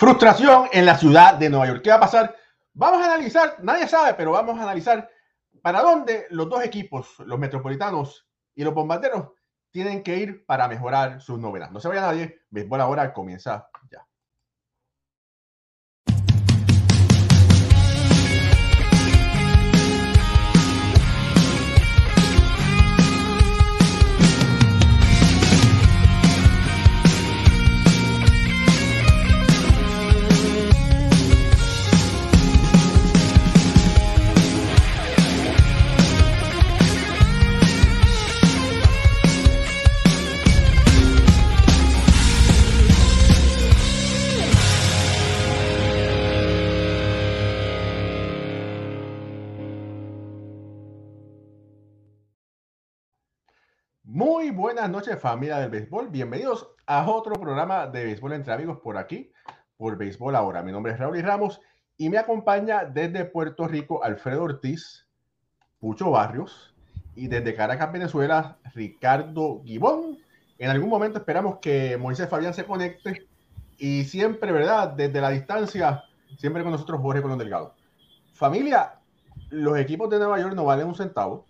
Frustración en la ciudad de Nueva York. ¿Qué va a pasar? Vamos a analizar, nadie sabe, pero vamos a analizar para dónde los dos equipos, los metropolitanos y los bombarderos, tienen que ir para mejorar sus novenas. No se vaya nadie, béisbol ahora comienza Muy buenas noches familia del béisbol, bienvenidos a otro programa de béisbol entre amigos por aquí, por Béisbol Ahora. Mi nombre es Raúl Ramos y me acompaña desde Puerto Rico Alfredo Ortiz, Pucho Barrios y desde Caracas, Venezuela, Ricardo Gibón. En algún momento esperamos que Moisés Fabián se conecte y siempre, ¿verdad? Desde la distancia, siempre con nosotros Jorge Colón Delgado. Familia, los equipos de Nueva York no valen un centavo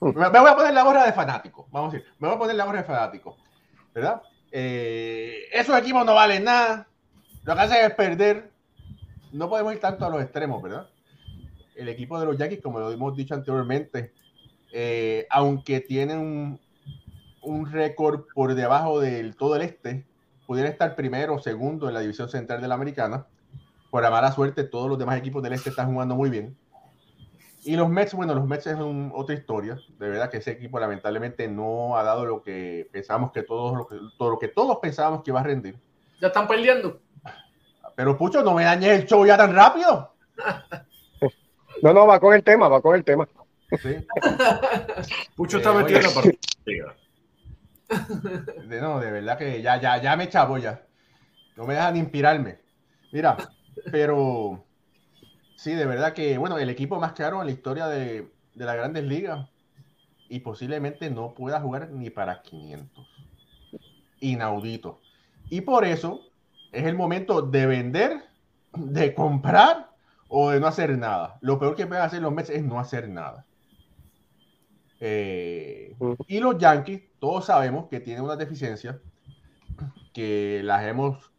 me voy a poner la gorra de fanático, vamos a decir, me voy a poner la gorra de fanático, ¿verdad? Eh, esos equipos no valen nada, lo que hacen es perder, no podemos ir tanto a los extremos, ¿verdad? El equipo de los Yankees, como lo hemos dicho anteriormente, eh, aunque tienen un, un récord por debajo del todo el este, pudiera estar primero o segundo en la división central de la americana. Por la mala suerte, todos los demás equipos del este están jugando muy bien. Y los Mets, bueno, los Mets es otra historia. De verdad que ese equipo lamentablemente no ha dado lo que pensábamos que todos, lo que, todo lo que todos pensábamos que iba a rendir. Ya están perdiendo. Pero Pucho, no me dañes el show ya tan rápido. No, no, va con el tema, va con el tema. Sí. Pucho está metido en la partida. De, no, de verdad que ya, ya, ya me chavo ya. No me dejan inspirarme. Mira, pero Sí, de verdad que, bueno, el equipo más caro en la historia de, de las grandes ligas y posiblemente no pueda jugar ni para 500. Inaudito. Y por eso es el momento de vender, de comprar o de no hacer nada. Lo peor que pueden hacer los Mets es no hacer nada. Eh, y los Yankees, todos sabemos que tienen una deficiencia que las hemos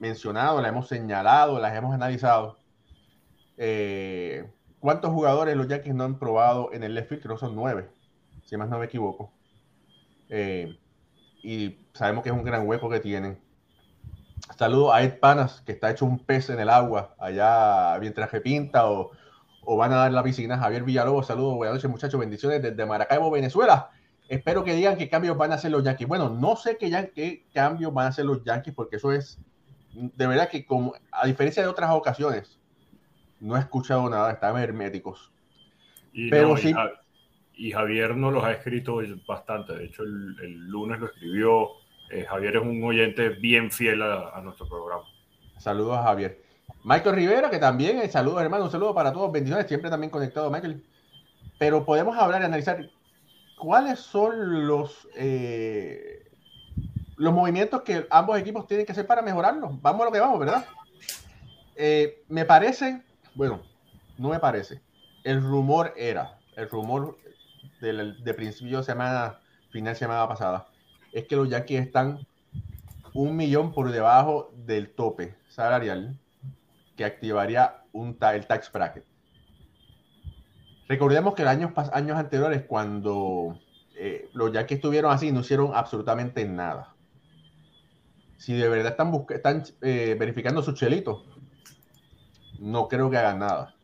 mencionado, las hemos señalado, las hemos analizado eh, ¿Cuántos jugadores los Yankees no han probado en el left field? Creo que son nueve, si más no me equivoco. Eh, y sabemos que es un gran hueco que tienen. Saludo a Ed Panas, que está hecho un pez en el agua, allá mientras que pinta o, o van a dar la piscina. Javier Villalobos, saludos, buenas noches muchachos, bendiciones desde Maracaibo, Venezuela. Espero que digan qué cambios van a hacer los Yankees. Bueno, no sé qué, qué cambios van a hacer los Yankees, porque eso es, de verdad que como, a diferencia de otras ocasiones, no he escuchado nada, están herméticos. Y Pero sí. Y, Javier no los ha escrito bastante, de hecho el, lunes lo escribió. Eh, Javier es un oyente bien fiel a, nuestro programa. Saludos a Javier. Michael Rivera, que también, eh, saludos hermano, un saludo para todos, bendiciones, siempre también conectado Michael. Pero podemos hablar y analizar cuáles son los, eh, los movimientos que ambos equipos tienen que hacer para mejorarlo. Vamos a lo que vamos, ¿verdad? me parece bueno, no me parece. El rumor era, el rumor de, principio de semana, final de semana pasada, es que los Yankees están un millón por debajo del tope salarial que activaría un, el tax bracket. Recordemos que en años, años anteriores, cuando eh, los Yankees estuvieron así, no hicieron absolutamente nada. Si de verdad están, están eh, verificando su chelito, no creo que hagan nada.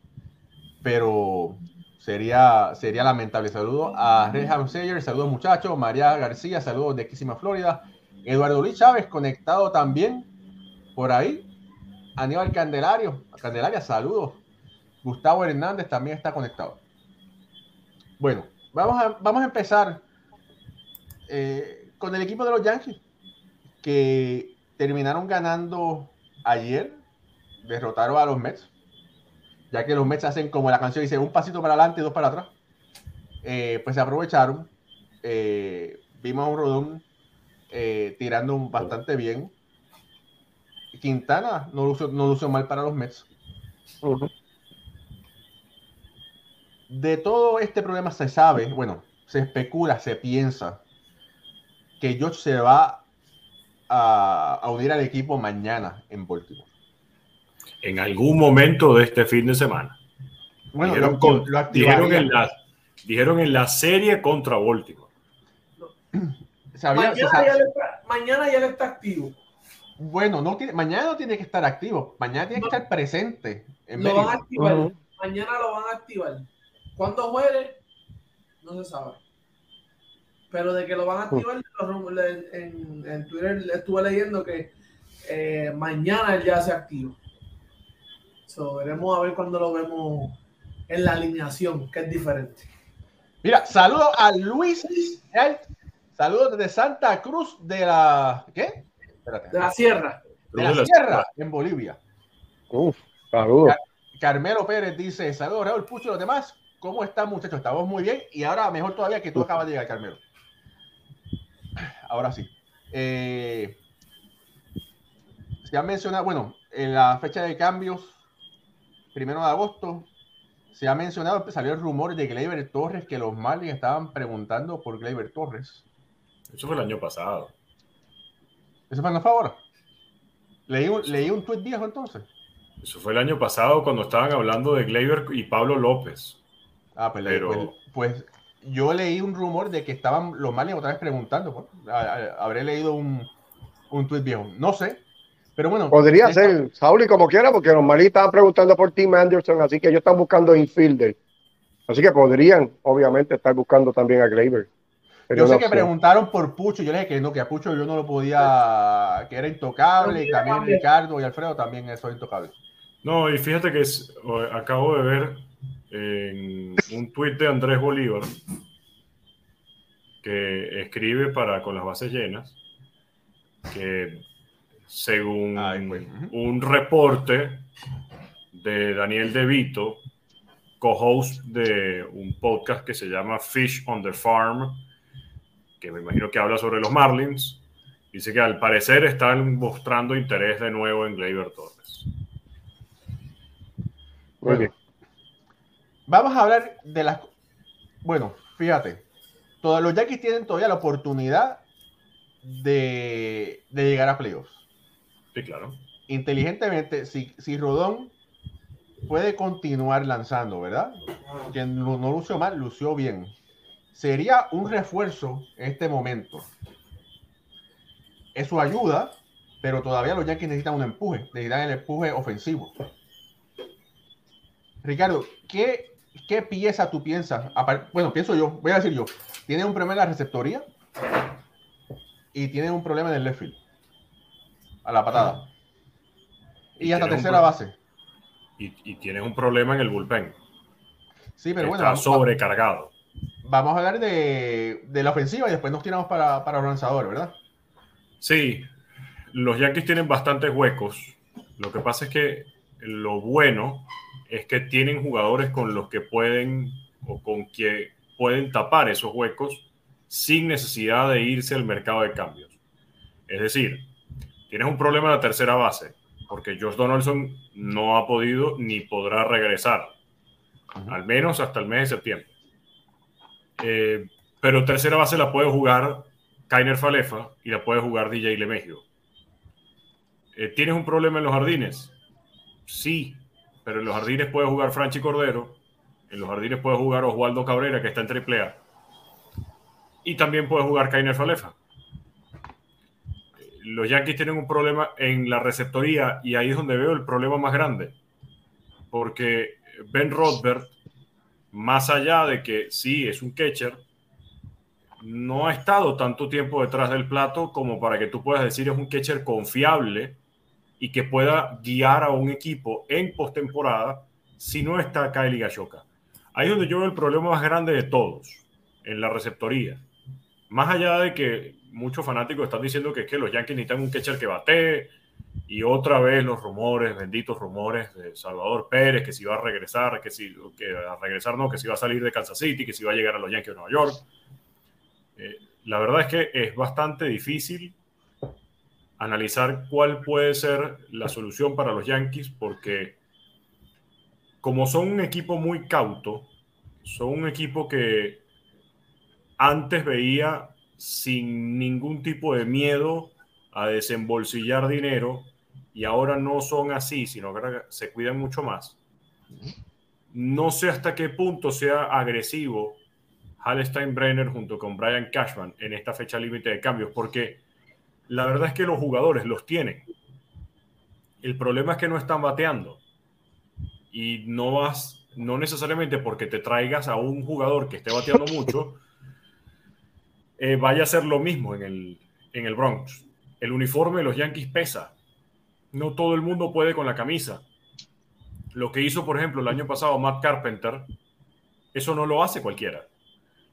Pero sería, sería lamentable. Saludos a Reham Sayer, saludos muchachos, María García, saludos de Quísima Florida, Eduardo Luis Chávez conectado también por ahí, Aníbal Candelario, Candelaria, saludos, Gustavo Hernández también está conectado. Bueno, vamos a, vamos a empezar eh, con el equipo de los Yankees, que terminaron ganando ayer derrotaron a los Mets, ya que los Mets hacen como la canción dice, un pasito para adelante y dos para atrás. Eh, pues se aprovecharon. Eh, vimos a un Rodón eh, tirando bastante bien. Quintana no lució, no lució mal para los Mets. De todo este problema se sabe, bueno, se especula, se piensa que George se va a, unir al equipo mañana en Baltimore. En algún momento de este fin de semana. Bueno, dijeron, en la, dijeron en la serie contra Baltimore. mañana, ya está, mañana, ya está, activo. Bueno, no tiene, mañana no tiene que estar activo, mañana tiene que estar presente. lo van a activar. Mañana lo van a activar. ¿Cuándo juegue? No se sabe. Pero de que lo van a activar, en, en Twitter estuve leyendo que eh, mañana ya se activa. So, veremos a ver cuando lo vemos en la alineación, que es diferente. Mira, saludo a Luis. Saludos desde Santa Cruz de la. ¿Qué? De la Sierra. De la, Sierra, en Bolivia. Uf, saludos. Carmelo Pérez dice: Saludos, Raúl Pucho y los demás. ¿Cómo están, muchachos? Estamos muy bien. Y ahora mejor todavía que tú acabas de llegar, Carmelo. Ahora sí. Eh, se ha mencionado, bueno, en la fecha de cambios, primero de agosto, se ha mencionado, salió el rumor de Gleyber Torres, que los Marlins estaban preguntando por Gleyber Torres. Eso fue el año pasado. ¿Eso fue en favor? Leí un, leí un tuit viejo entonces. Eso fue el año pasado cuando estaban hablando de Gleyber y Pablo López. Ah, pues, Pero... pues, yo leí un rumor de que estaban los Marlins otra vez preguntando. habré leído un, un tuit viejo. No sé, pero bueno. Podría ser, Saúl, y como quiera, porque los Marlins estaban preguntando por Tim Anderson, así que ellos están buscando infielder. Así que podrían, obviamente, estar buscando también a Gleyber. Yo sé que preguntaron por Pucho, yo le dije que no, que a Pucho yo no lo podía, que era intocable, y también Ricardo y Alfredo también eso intocable. No, y fíjate que acabo de ver en un tuit de Andrés Bolívar que escribe para con las bases llenas que según un reporte de Daniel De Vito, co-host de un podcast que se llama Fish on the Farm, que me imagino que habla sobre los Marlins, dice que al parecer están mostrando interés de nuevo en Gleyber Torres. Muy bien. Vamos a hablar de las. Bueno, fíjate. Todos los Yankees tienen todavía la oportunidad de, llegar a playoffs. Sí, claro. Inteligentemente, si, si Rodón puede continuar lanzando, ¿verdad? Que no, no lució mal, lució bien. Sería un refuerzo en este momento. Es su ayuda, pero todavía los Yankees necesitan un empuje, necesitan el empuje ofensivo. Ricardo, ¿qué ¿qué pieza tú piensas? Bueno, pienso yo, voy a decir yo. Tiene un problema en la receptoría y tiene un problema en el left field. A la patada. Y, hasta tercera base. Y, y, tienes un problema en el bullpen. Sí, pero bueno. Está sobrecargado. Vamos a hablar de, la ofensiva y después nos tiramos para, para los lanzadores, ¿verdad? Sí, los Yankees tienen bastantes huecos. Lo que pasa es que lo bueno es que tienen jugadores con los que pueden o con que pueden tapar esos huecos sin necesidad de irse al mercado de cambios. Es decir, tienes un problema en la tercera base, porque Josh Donaldson no ha podido ni podrá regresar, al menos hasta el mes de septiembre. Eh, pero tercera base la puede jugar Kainer Falefa y la puede jugar DJ Lemegio. Eh, ¿Tienes un problema en los jardines? Sí, pero en los jardines puede jugar Franchi Cordero, en los jardines puede jugar Oswaldo Cabrera, que está en AAA, y también puede jugar Kainer Falefa. Los Yankees tienen un problema en la receptoría y ahí es donde veo el problema más grande, porque Ben Rothberg, más allá de que sí es un catcher, no ha estado tanto tiempo detrás del plato como para que tú puedas decir es un catcher confiable y que pueda guiar a un equipo en postemporada si no está Kylie Gashoka. Ahí es donde yo veo el problema más grande de todos, en la receptoría. Más allá de que muchos fanáticos están diciendo que es que los Yankees necesitan un catcher que batee, y otra vez los rumores, benditos rumores de Salvador Pérez, que si va a regresar, que si que a regresar no, que si va a salir de Kansas City, que si va a llegar a los Yankees de Nueva York. Eh, la verdad es que es bastante difícil analizar cuál puede ser la solución para los Yankees, porque como son un equipo muy cauto, son un equipo que antes veía sin ningún tipo de miedo a desembolsillar dinero y ahora no son así, sino que se cuidan mucho más. No sé hasta qué punto sea agresivo Hal Steinbrenner junto con Brian Cashman en esta fecha límite de cambios, porque la verdad es que los jugadores los tienen. El problema es que no están bateando. Y no vas, no necesariamente porque te traigas a un jugador que esté bateando mucho, eh, vaya a ser lo mismo en el, en el Bronx. El uniforme de los Yankees pesa. No todo el mundo puede con la camisa. Lo que hizo, por ejemplo, el año pasado Matt Carpenter, eso no lo hace cualquiera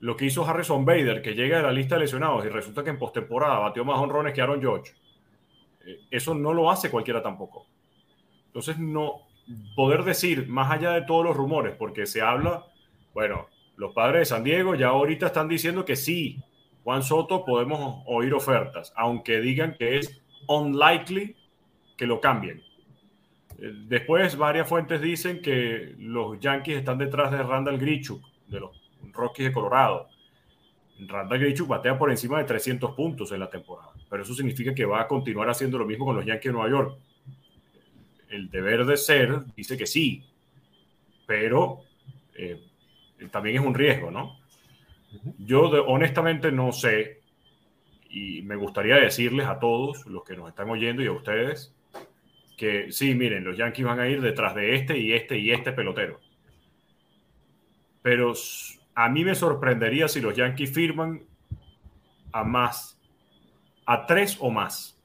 lo que hizo Harrison Bader, que llega de la lista de lesionados y resulta que en postemporada batió más honrones que Aaron George, eh, eso no lo hace cualquiera tampoco. Entonces, no poder decir, más allá de todos los rumores, porque se habla, bueno, los padres de San Diego ya ahorita están diciendo que sí, Juan Soto podemos oír ofertas, aunque digan que es unlikely que lo cambien. Eh, después, varias fuentes dicen que los Yankees están detrás de Randall Grichuk, de los Rockies de Colorado. Randall Grichuk batea por encima de 300 puntos en la temporada, pero eso significa que va a continuar haciendo lo mismo con los Yankees de Nueva York. El deber de ser dice que sí, pero eh, también es un riesgo, ¿no? Yo honestamente no sé y me gustaría decirles a todos los que nos están oyendo y a ustedes que sí, miren, los Yankees van a ir detrás de este y este y este pelotero. Pero a mí me sorprendería si los Yankees firman a más, a tres o más.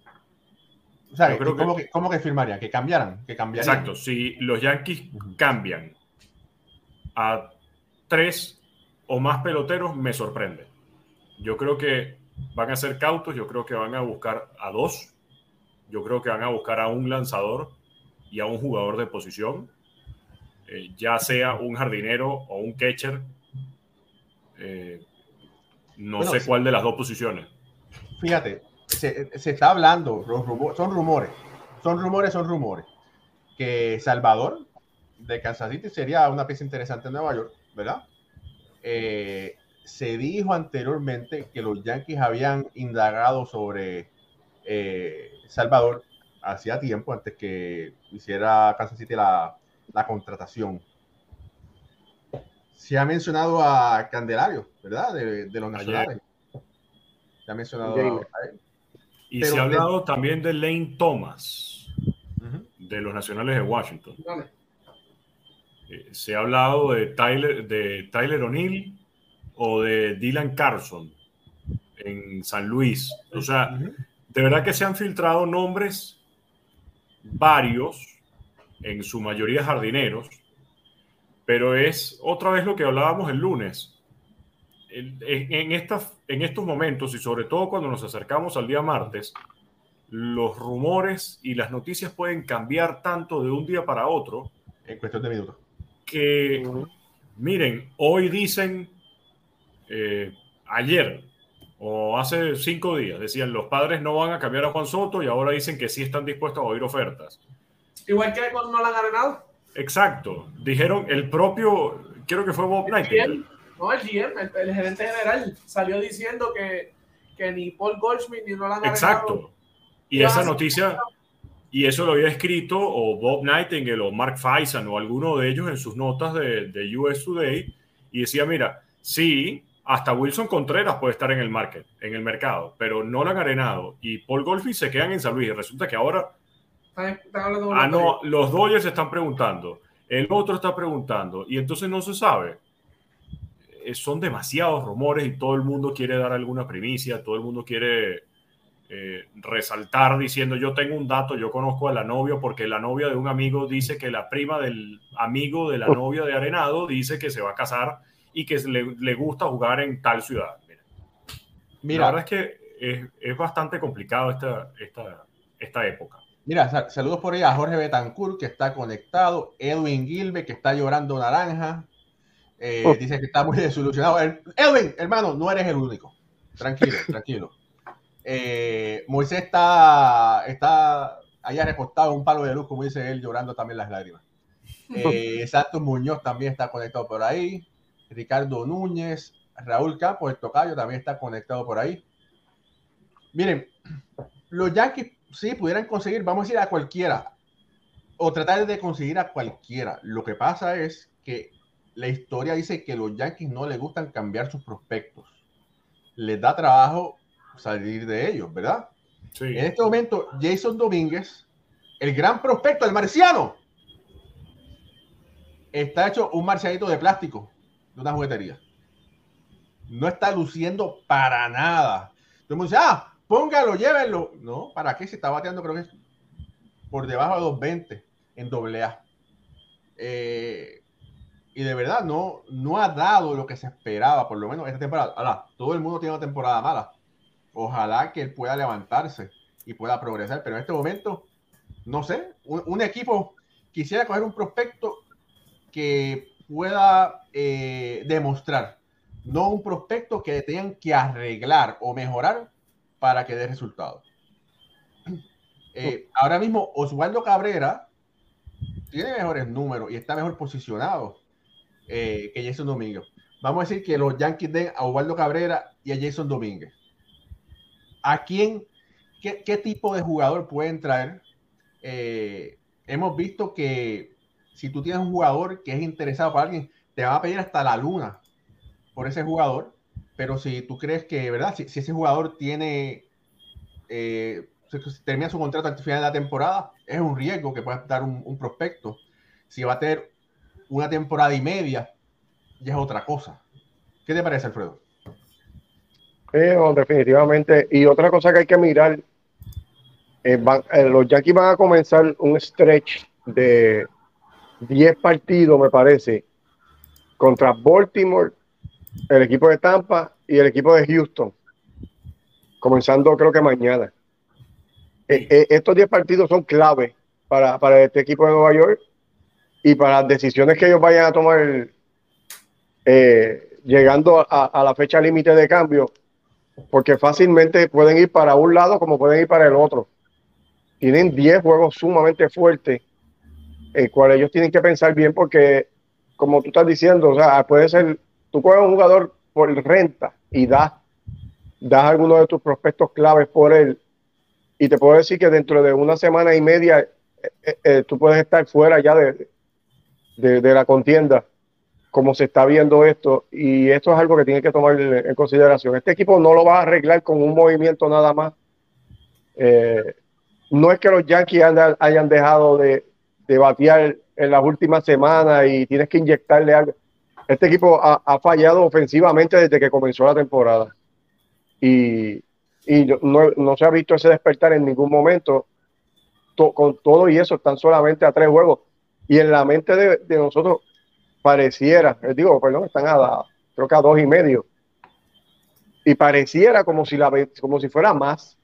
O sea, ¿cómo, que, ¿cómo, que, firmarían? ¿Que cambiaran? ¿Que cambiaran? Exacto, si los Yankees cambian a tres o más peloteros, me sorprende. Yo creo que van a ser cautos, yo creo que van a buscar a dos, yo creo que van a buscar a un lanzador y a un jugador de posición, eh, ya sea un jardinero o un catcher eh, no sé cuál de las dos posiciones. Fíjate, se, está hablando, son rumores, son rumores, son rumores, que Salvador de Kansas City sería una pieza interesante en Nueva York, ¿verdad? Eh, se dijo anteriormente que los Yankees habían indagado sobre eh, Salvador hacía tiempo, antes que hiciera Kansas City la, la contratación se ha mencionado a Candelario, ¿verdad? De, los nacionales. Se ha mencionado a él. Y se ha hablado también de Lane Thomas, de los nacionales de Washington. Eh, se ha hablado de Tyler, de Tyler O'Neill o de Dylan Carson en San Luis. O sea, de verdad que se han filtrado nombres varios, en su mayoría jardineros, pero es otra vez lo que hablábamos el lunes. En, en, en estos momentos y sobre todo cuando nos acercamos al día martes, los rumores y las noticias pueden cambiar tanto de un día para otro. En cuestión de minutos. Que, miren, hoy dicen, eh, ayer o hace cinco días, decían los padres no van a cambiar a Juan Soto y ahora dicen que sí están dispuestos a oír ofertas. Igual que cuando no la han ganado. Exacto. Dijeron el propio, creo que fue Bob Knight. No, el GM, el, gerente general, salió diciendo que, que ni Paul Goldschmidt ni Nolan Exacto. Y esa noticia, y eso lo había escrito o Bob Nightingale o Mark Faisan o alguno de ellos en sus notas de, de US Today y decía, mira, sí, hasta Wilson Contreras puede estar en el market, en el mercado, pero no lo han arenado y Paul Goldschmidt se quedan en San Luis y resulta que ahora ah, no, los Dodgers están preguntando, el otro está preguntando, y entonces no se sabe. Eh, son demasiados rumores y todo el mundo quiere dar alguna primicia, todo el mundo quiere eh, resaltar diciendo yo tengo un dato, yo conozco a la novia porque la novia de un amigo dice que la prima del amigo de la novia de Arenado dice que se va a casar y que le, gusta jugar en tal ciudad. Mira, la verdad es que es, bastante complicado esta, esta, esta época. Mira, saludos por ahí a Jorge Betancourt, que está conectado, Edwin Gilbe, que está llorando naranja, eh, oh. dice que está muy desilusionado. Edwin, hermano, no eres el único. Tranquilo, tranquilo. Eh, Moisés está, está allá recostado en un palo de luz, como dice él, llorando también las lágrimas. Eh, Santos Muñoz también está conectado por ahí. Ricardo Núñez, Raúl Campos, el tocayo, también está conectado por ahí. Miren, los Yankees sí pudieran conseguir, vamos a decir a cualquiera, o tratar de conseguir a cualquiera. Lo que pasa es que la historia dice que los Yankees no les gustan cambiar sus prospectos. Les da trabajo salir de ellos, ¿verdad? En este momento, Jason Domínguez, el gran prospecto, el marciano, está hecho un marcianito de plástico de una juguetería. No está luciendo para nada. Todo el mundo dice, ah, póngalo, llévenlo. No, ¿para qué? Se está bateando, creo que es por debajo de 220 en doble A. Eh, y de verdad no, no ha dado lo que se esperaba, por lo menos esta temporada. Ahora, todo el mundo tiene una temporada mala. Ojalá que él pueda levantarse y pueda progresar, pero en este momento, no sé, un, equipo quisiera coger un prospecto que pueda eh, demostrar, no un prospecto que tengan que arreglar o mejorar para que dé resultados. Eh, ahora mismo, Oswaldo Cabrera tiene mejores números y está mejor posicionado eh, que Jason Domínguez. Vamos a decir que los Yankees den a Oswaldo Cabrera y a Jason Domínguez. ¿A quién, qué, tipo de jugador pueden traer? Eh, hemos visto que si tú tienes un jugador que es interesado para alguien, te va a pedir hasta la luna por ese jugador. Pero si tú crees que, ¿verdad? Si, ese jugador tiene, eh, termina su contrato al final de la temporada, es un riesgo que pueda dar un, prospecto. Si va a tener una temporada y media, ya es otra cosa. ¿Qué te parece, Alfredo? Definitivamente. Y otra cosa que hay que mirar, eh, eh, los Yankees van a comenzar un stretch de 10 partidos, me parece, contra Baltimore, el equipo de Tampa y el equipo de Houston, comenzando creo que mañana. Eh, estos 10 partidos son clave para, para, este equipo de Nueva York y para las decisiones que ellos vayan a tomar llegando a, a, la fecha límite de cambio porque fácilmente pueden ir para un lado como pueden ir para el otro. Tienen 10 juegos sumamente fuertes, el cual ellos tienen que pensar bien porque, como tú estás diciendo, o sea, puede ser, tú coges un jugador por renta y das, das algunos de tus prospectos claves por él, y te puedo decir que dentro de una semana y media eh, eh, tú puedes estar fuera ya de, de la contienda como se está viendo esto, y esto es algo que tiene que tomar en consideración. Este equipo no lo va a arreglar con un movimiento nada más. Eh, no es que los Yankees hayan dejado de, de, batear en las últimas semanas y tienes que inyectarle algo. Este equipo ha, fallado ofensivamente desde que comenzó la temporada. Y, y no, se ha visto ese despertar en ningún momento. con todo y eso están solamente a tres juegos. Y en la mente de, de nosotros pareciera, eh, digo, perdón, están a, creo que a dos y medio, y pareciera como si, la, como si fuera más,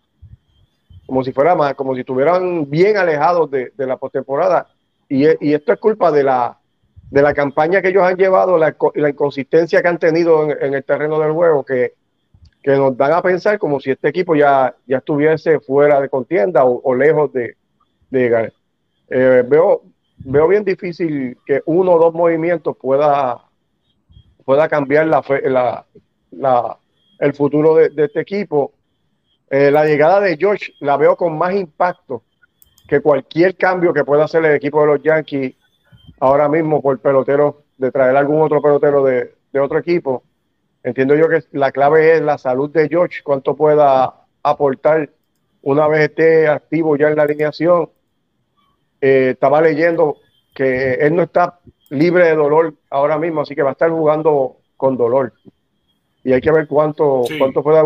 como si fuera más, como si estuvieran bien alejados de, la postemporada. Y, y, esto es culpa de la, de la campaña que ellos han llevado, la, la inconsistencia que han tenido en, el terreno del juego, que, que, nos dan a pensar como si este equipo ya, ya estuviese fuera de contienda o, lejos de, de eh, veo, veo bien difícil que uno o dos movimientos pueda, pueda cambiar la, la, la el futuro de, este equipo. Eh, la llegada de George la veo con más impacto que cualquier cambio que pueda hacer el equipo de los Yankees ahora mismo por pelotero, de traer algún otro pelotero de, de otro equipo. Entiendo yo que la clave es la salud de George, cuánto pueda aportar una vez esté activo ya en la alineación eh, estaba leyendo que él no está libre de dolor ahora mismo, así que va a estar jugando con dolor. Y hay que ver cuánto, cuánto puede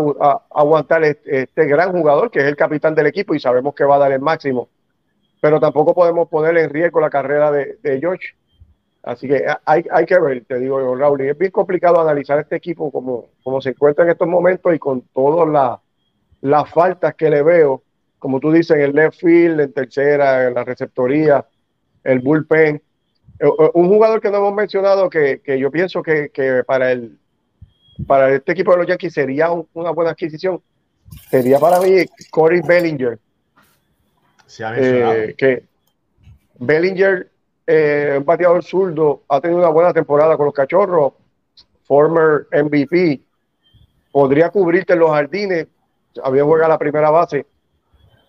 aguantar este, este, gran jugador, que es el capitán del equipo, y sabemos que va a dar el máximo. Pero tampoco podemos poner en riesgo la carrera de, George. Así que hay, hay, que ver, te digo, Raúl, y es bien complicado analizar este equipo como, como se encuentra en estos momentos y con todas las faltas que le veo como tú dices, en el left field, en tercera, en la receptoría, el bullpen. Eh, eh, un jugador que no hemos mencionado que, yo pienso que, para, el, para este equipo de los Yankees sería una buena adquisición sería para mí Corey Bellinger. Se ha mencionado. Eh, que Bellinger, eh, un bateador zurdo, ha tenido una buena temporada con los cachorros, former MVP, podría cubrirte en los jardines, había juega la primera base,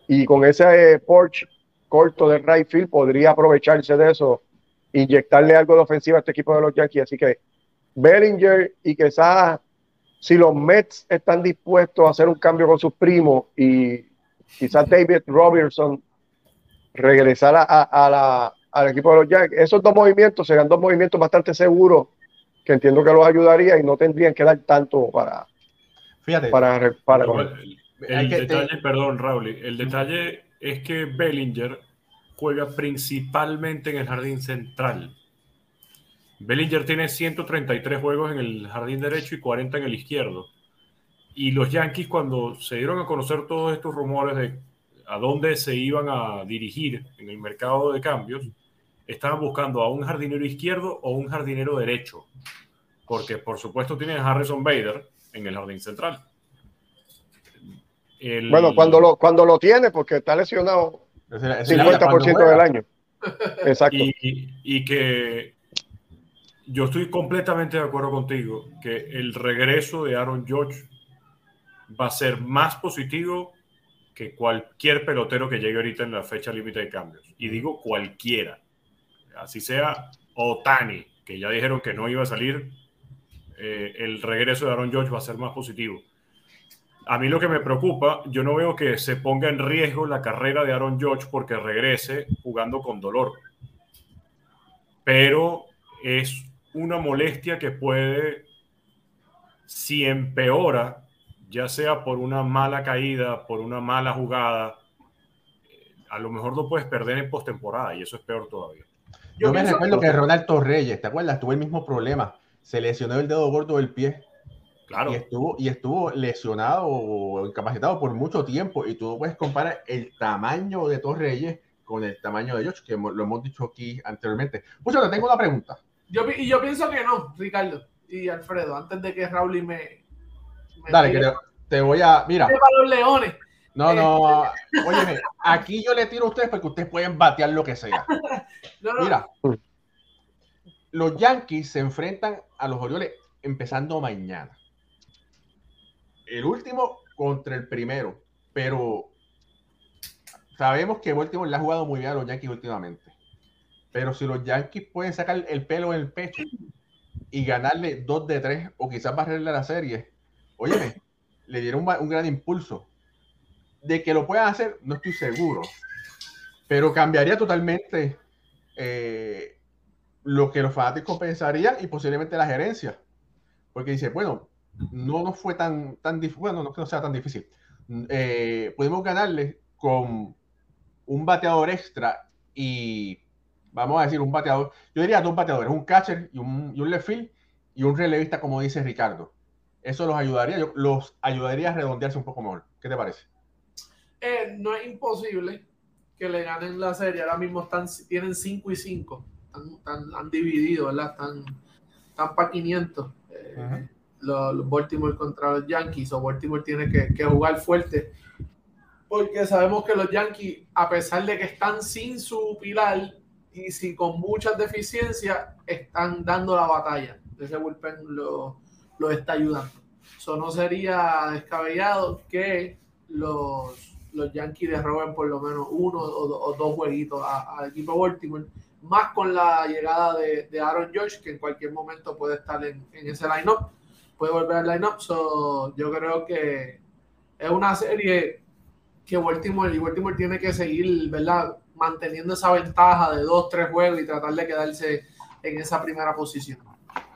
y con ese eh, porch corto de right field podría aprovecharse de eso, inyectarle algo de ofensiva a este equipo de los Yankees. Así que Bellinger y quizás si los Mets están dispuestos a hacer un cambio con sus primos y quizás David Robertson regresar a, a la, al equipo de los Yankees, esos dos movimientos serían dos movimientos bastante seguros que entiendo que los ayudaría y no tendrían que dar tanto para, Fíjate, para, para el, detalle, perdón, Raúl, el detalle es que Bellinger juega principalmente en el jardín central. Bellinger tiene 133 juegos en el jardín derecho y 40 en el izquierdo. Y los Yankees, cuando se dieron a conocer todos estos rumores de a dónde se iban a dirigir en el mercado de cambios, estaban buscando a un jardinero izquierdo o un jardinero derecho. Porque, por supuesto, tienen a Harrison Bader en el jardín central. El... Bueno, cuando lo, cuando lo tiene, porque está lesionado es 50% del año. Exacto. Y, y, que yo estoy completamente de acuerdo contigo que el regreso de Aaron George va a ser más positivo que cualquier pelotero que llegue ahorita en la fecha límite de cambios. Y digo cualquiera. Así sea Otani, que ya dijeron que no iba a salir, eh, el regreso de Aaron George va a ser más positivo. A mí lo que me preocupa, yo no veo que se ponga en riesgo la carrera de Aaron George porque regrese jugando con dolor. Pero es una molestia que puede, si empeora, ya sea por una mala caída, por una mala jugada, a lo mejor lo puedes perder en postemporada y eso es peor todavía. Yo, me recuerdo que, que Ronaldo Reyes, ¿te acuerdas? Tuvo el mismo problema. Se lesionó el dedo gordo del pie y estuvo, y estuvo lesionado o incapacitado por mucho tiempo. Y tú puedes comparar el tamaño de Torreyes con el tamaño de George, que lo hemos dicho aquí anteriormente. Pues te tengo una pregunta. Yo, y yo pienso que no, Ricardo y Alfredo, antes de que Raúl y me. Dale, que te, voy a. Mira. los leones. No, no. Óyeme, aquí yo le tiro a ustedes porque ustedes pueden batear lo que sea. Mira. Los Yankees se enfrentan a los Orioles empezando mañana el último contra el primero, pero sabemos que Baltimore le ha jugado muy bien a los Yankees últimamente. Pero si los Yankees pueden sacar el pelo en el pecho y ganarle dos de tres o quizás barrerle la serie, óyeme, le dieron un, gran impulso. De que lo puedan hacer, no estoy seguro. Pero cambiaría totalmente eh, lo que los fanáticos pensarían y posiblemente la gerencia. Porque dice, bueno, no nos fue tan, tan difícil, bueno, no que no sea tan difícil. Eh, pudimos ganarle con un bateador extra y vamos a decir un bateador, yo diría dos bateadores, un catcher y un, y un left field y un relevista como dice Ricardo. Eso los ayudaría, los ayudaría a redondearse un poco mejor. ¿Qué te parece? Eh, no es imposible que le ganen la serie. Ahora mismo están, tienen 5 y 5. han dividido, ¿verdad? Están, están para 500 los, Baltimore contra los Yankees o Baltimore tiene que, jugar fuerte porque sabemos que los Yankees, a pesar de que están sin su pilar y sin con muchas deficiencias, están dando la batalla. Ese bullpen lo, lo está ayudando. Eso no sería descabellado que los, los Yankees derroben por lo menos uno o, dos jueguitos al equipo Baltimore, más con la llegada de, de, Aaron George, que en cualquier momento puede estar en, en ese line-up puede volver al line-up. So, yo creo que es una serie que Baltimore, y Baltimore tiene que seguir, ¿verdad? Manteniendo esa ventaja de dos, tres juegos y tratar de quedarse en esa primera posición.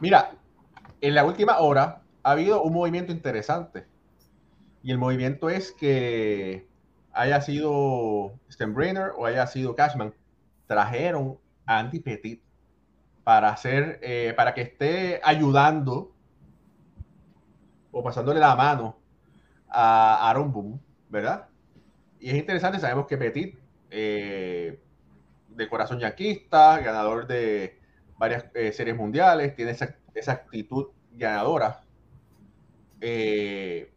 Mira, en la última hora ha habido un movimiento interesante. Y el movimiento es que haya sido Steinbrenner o haya sido Cashman, trajeron a Andy Petit para hacer, eh, para que esté ayudando o pasándole la mano a Aaron Boone, ¿verdad? Y es interesante, sabemos que Petit, eh, de corazón yanquista, ganador de varias eh, series mundiales, tiene esa, actitud ganadora. Eh,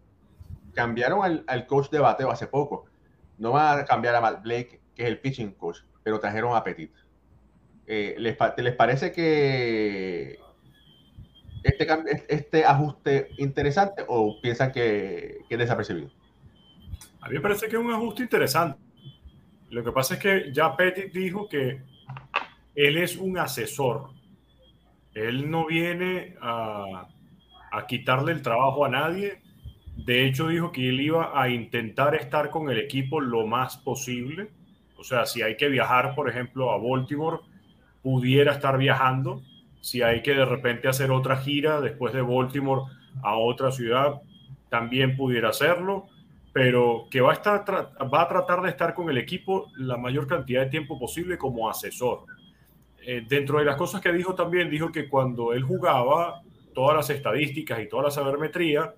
cambiaron al, coach de bateo hace poco. No van a cambiar a Matt Blake, que es el pitching coach, pero trajeron a Petit. ¿les, ¿les, parece que este, este ajuste interesante o piensan que, que, es desapercibido? A mí me parece que es un ajuste interesante. Lo que pasa es que ya Petit dijo que él es un asesor. Él no viene a, a quitarle el trabajo a nadie. De hecho, dijo que él iba a intentar estar con el equipo lo más posible. O sea, si hay que viajar, por ejemplo, a Baltimore, pudiera estar viajando. Si hay que de repente hacer otra gira después de Baltimore a otra ciudad, también pudiera hacerlo. Pero que va a, estar, va a tratar de estar con el equipo la mayor cantidad de tiempo posible como asesor. Eh, dentro de las cosas que dijo también, dijo que cuando él jugaba, todas las estadísticas y toda la sabermetría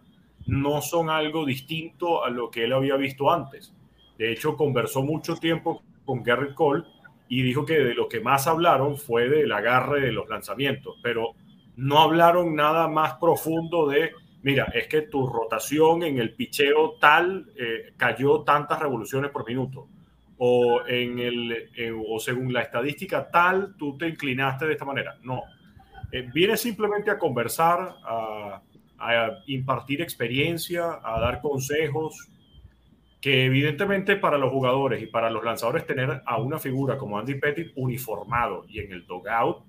no son algo distinto a lo que él había visto antes. De hecho, conversó mucho tiempo con Gary Cole y dijo que de lo que más hablaron fue del agarre de los lanzamientos, pero no hablaron nada más profundo de, mira, es que tu rotación en el picheo tal eh, cayó tantas revoluciones por minuto, o, en el, eh, o según la estadística tal, tú te inclinaste de esta manera. No, eh, viene simplemente a conversar, a, impartir experiencia, a dar consejos, que evidentemente para los jugadores y para los lanzadores tener a una figura como Andy Pettit uniformado y en el dogout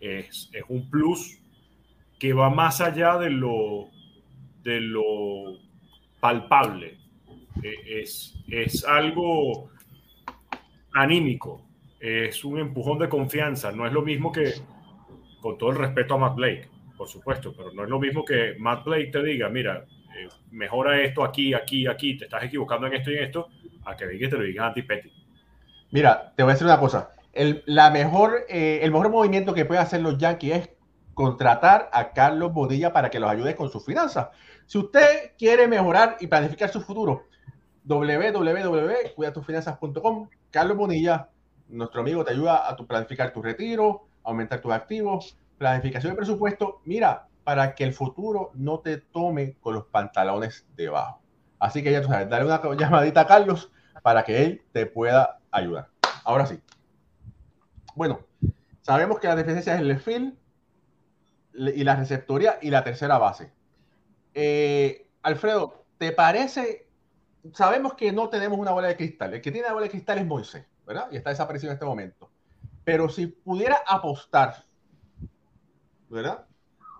es, es un plus que va más allá de lo, de lo palpable. E, es, es algo anímico, es un empujón de confianza, no es lo mismo que con todo el respeto a Matt Blake, por supuesto, pero no es lo mismo que Matt Blake te diga, mira, eh, mejora esto aquí, aquí, aquí, te estás equivocando en esto y en esto, a que venga te lo diga Andy Petty. Mira, te voy a decir una cosa. El, la mejor, eh, el mejor movimiento que pueden hacer los Yankees es contratar a Carlos Bodilla para que los ayude con sus finanzas. Si usted quiere mejorar y planificar su futuro, www.cuidatufinanzas.com, Carlos Bodilla, nuestro amigo, te ayuda a tu, planificar tu retiro, aumentar tus activos, planificación de presupuesto, mira, para que el futuro no te tome con los pantalones debajo. Así que ya tú sabes, dale una llamadita a Carlos para que él te pueda ayudar. Ahora sí. Bueno, sabemos que la deficiencia es el field y la receptoría y la tercera base. Eh, Alfredo, ¿te parece? Sabemos que no tenemos una bola de cristal. El que tiene la bola de cristal es Moisés, ¿verdad? Y está desaparecido en este momento. Pero si pudiera apostar, ¿verdad?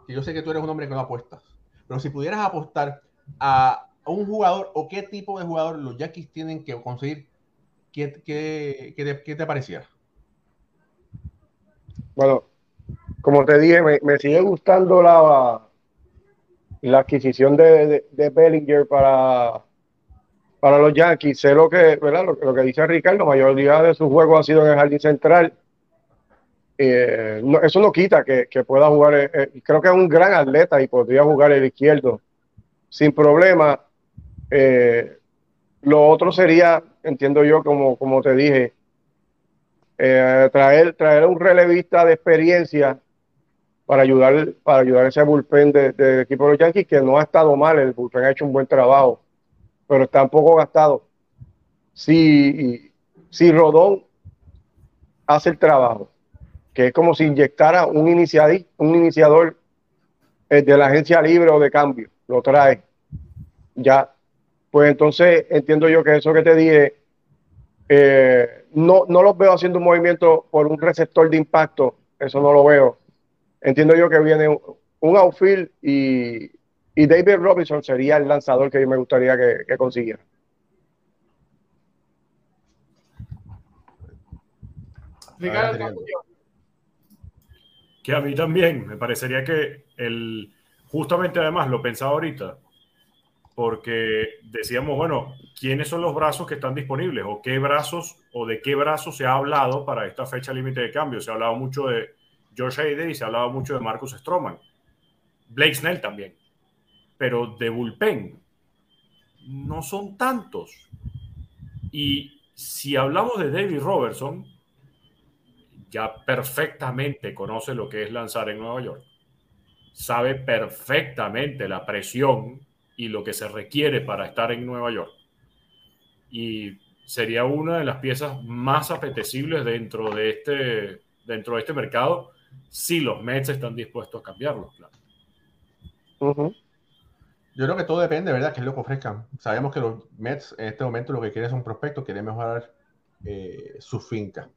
Que yo sé que tú eres un hombre que no apuestas, pero si pudieras apostar a, un jugador o qué tipo de jugador los Yankees tienen que conseguir, ¿qué, qué, qué, te, pareciera? Bueno, como te dije, me, sigue gustando la, la adquisición de, de, Bellinger para, para los Yankees. Sé lo que, ¿verdad? Lo, lo, que dice Ricardo, la mayoría de sus juegos ha sido en el jardín central. Eh, eso no quita que, pueda jugar, eh, eh, creo que es un gran atleta y podría jugar el izquierdo sin problema. lo otro sería, entiendo yo, como, como te dije, traer, traer un relevista de experiencia para ayudar, para ayudar a ese bullpen del equipo de los Yankees, que no ha estado mal, el bullpen ha hecho un buen trabajo, pero está un poco gastado. Si, si Rodón hace el trabajo que es como si inyectara un, un iniciador eh, de la agencia libre o de cambio, lo trae. Ya, pues entonces entiendo yo que eso que te dije, eh, no, no los veo haciendo un movimiento por un receptor de impacto, eso no lo veo. Entiendo yo que viene un, outfield y, David Robinson sería el lanzador que yo me gustaría que consiguiera. Que a mí también me parecería que el, justamente además lo pensaba ahorita, porque decíamos, bueno, ¿quiénes son los brazos que están disponibles? ¿O qué brazos o de qué brazos se ha hablado para esta fecha límite de cambio? Se ha hablado mucho de George Hayden y se ha hablado mucho de Marcus Stroman. Blake Snell también. Pero de bullpen no son tantos. Y si hablamos de David Robertson, ya perfectamente conoce lo que es lanzar en Nueva York, sabe perfectamente la presión y lo que se requiere para estar en Nueva York. Y sería una de las piezas más apetecibles dentro de este, dentro de este mercado si los Mets están dispuestos a cambiarlo. Claro. Yo creo que todo depende, ¿verdad? Que es lo que ofrezcan. Sabemos que los Mets en este momento lo que quieren es un prospecto, quieren mejorar eh, su finca.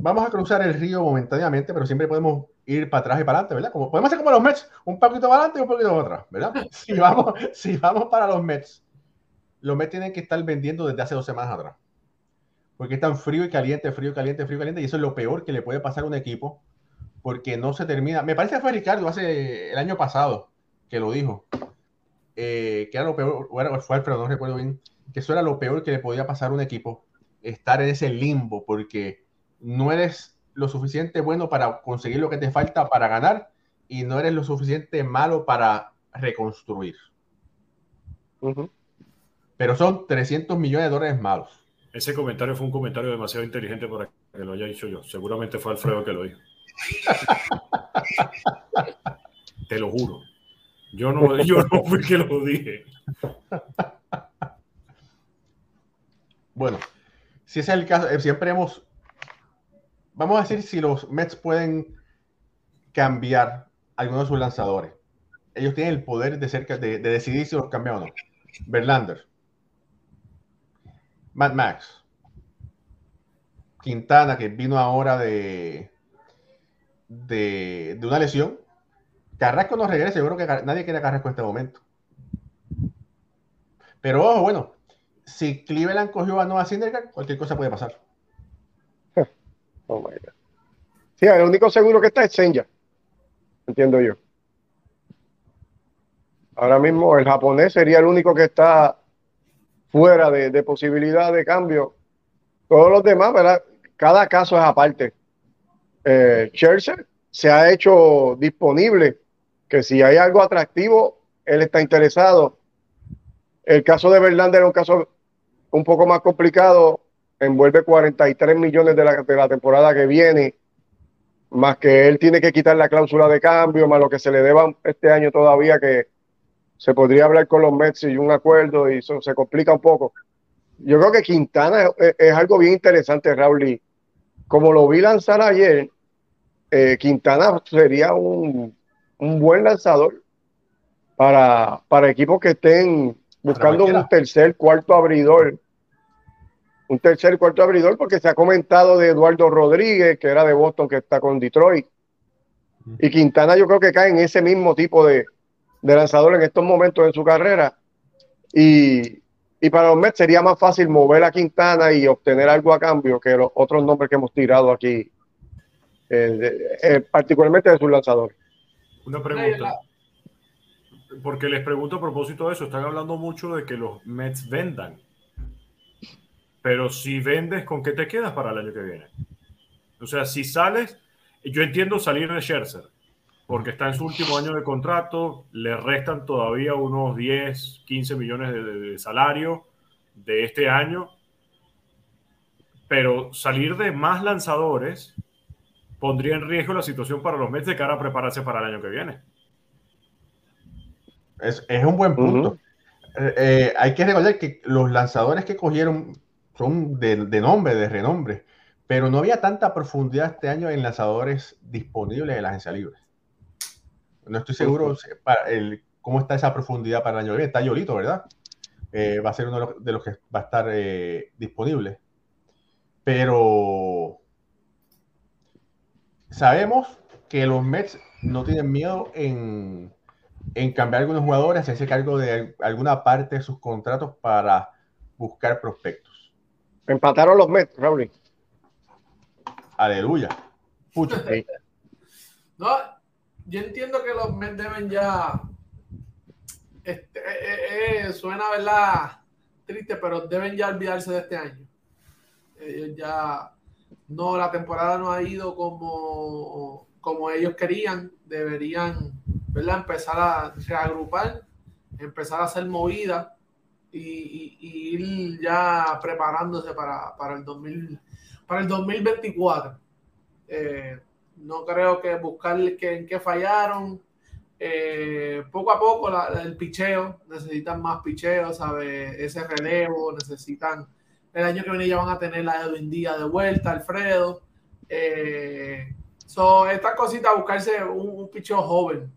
Vamos a cruzar el río momentáneamente, pero siempre podemos ir para atrás y para adelante, ¿verdad? Como, podemos hacer como los Mets, un poquito para adelante y un poquito para atrás, ¿verdad? Si vamos, si vamos para los Mets, los Mets tienen que estar vendiendo desde hace dos semanas atrás. Porque están frío y caliente, frío y caliente, frío y caliente, y eso es lo peor que le puede pasar a un equipo, porque no se termina. Me parece que fue Ricardo hace el año pasado que lo dijo eh, que era lo peor, bueno, fue pero no recuerdo bien, que eso era lo peor que le podía pasar a un equipo, estar en ese limbo, porque no eres lo suficiente bueno para conseguir lo que te falta para ganar y no eres lo suficiente malo para reconstruir. Pero son 300 millones de dólares malos. Ese comentario fue un comentario demasiado inteligente para que lo haya dicho yo. Seguramente fue Alfredo que lo dijo. Te lo juro. Yo no, yo no fui que lo dije. Bueno, si ese es el caso, eh, siempre hemos. Vamos a decir si los Mets pueden cambiar algunos de sus lanzadores. Ellos tienen el poder de, cerca, de, decidir si los cambian o no. Verlander, Matt Max, Quintana, que vino ahora de, de, de una lesión, Carrasco no regresa, yo creo que nadie quiere a Carrasco en este momento. Pero ojo, bueno, si Cleveland cogió a Noah Syndergaard, cualquier cosa puede pasar. Oh my God. Sí, el único seguro que está es Senja. Entiendo yo. Ahora mismo el japonés sería el único que está fuera de, posibilidad de cambio. Todos los demás, ¿verdad? Cada caso es aparte. Eh, se ha hecho disponible que si hay algo atractivo, él está interesado. El caso de Verlander es un caso un poco más complicado, envuelve 43 millones de la, de la temporada que viene, más que él tiene que quitar la cláusula de cambio, más lo que se le deba este año todavía, que se podría hablar con los Mets y un acuerdo y eso se complica un poco. Yo creo que Quintana es, algo bien interesante, Raúl. Y como lo vi lanzar ayer, eh, Quintana sería un, un buen lanzador para, para equipos que estén buscando un tercer, cuarto abridor. Un tercer, cuarto abridor, porque se ha comentado de Eduardo Rodríguez, que era de Boston, que está con Detroit. Y Quintana yo creo que cae en ese mismo tipo de, de lanzador en estos momentos en su carrera. Y, para los Mets sería más fácil mover a Quintana y obtener algo a cambio que los otros nombres que hemos tirado aquí, eh, eh, particularmente de sus lanzadores. Una pregunta. Porque les pregunto a propósito de eso, están hablando mucho de que los Mets vendan. Pero si vendes, ¿con qué te quedas para el año que viene? O sea, si sales, yo entiendo salir de Scherzer, porque está en su último año de contrato, le restan todavía unos 10, 15 millones de salario de este año, pero salir de más lanzadores pondría en riesgo la situación para los Mets de cara a prepararse para el año que viene. Es, un buen punto. Eh, eh, hay que recordar que los lanzadores que cogieron son de, nombre, de renombre, pero no había tanta profundidad este año en lanzadores disponibles en la agencia libre. No estoy seguro el, cómo está esa profundidad para el año que viene. Está Yolito, ¿verdad? Eh, va a ser uno de los, que va a estar disponible. Pero sabemos que los Mets no tienen miedo en, cambiar algunos jugadores, hacerse cargo de alguna parte de sus contratos para buscar prospectos. Empataron los Mets, Raúl. Aleluya. No, yo entiendo que los Mets deben ya. Este, eh, eh, eh, suena, ¿verdad? Triste, pero deben ya olvidarse de este año. Ellos ya no, la temporada no ha ido como, como ellos querían. Deberían ¿verdad? empezar a reagrupar, empezar a hacer movidas y, ir ya preparándose para, el, 2000, para el 2024. Eh, no creo que buscar que, en qué fallaron. Eh, poco a poco el picheo, necesitan más picheo, ¿sabe? Ese relevo, necesitan. El año que viene ya van a tener la Edwin Díaz de vuelta, Alfredo. Eh, so, estas cositas, buscarse un picheo joven,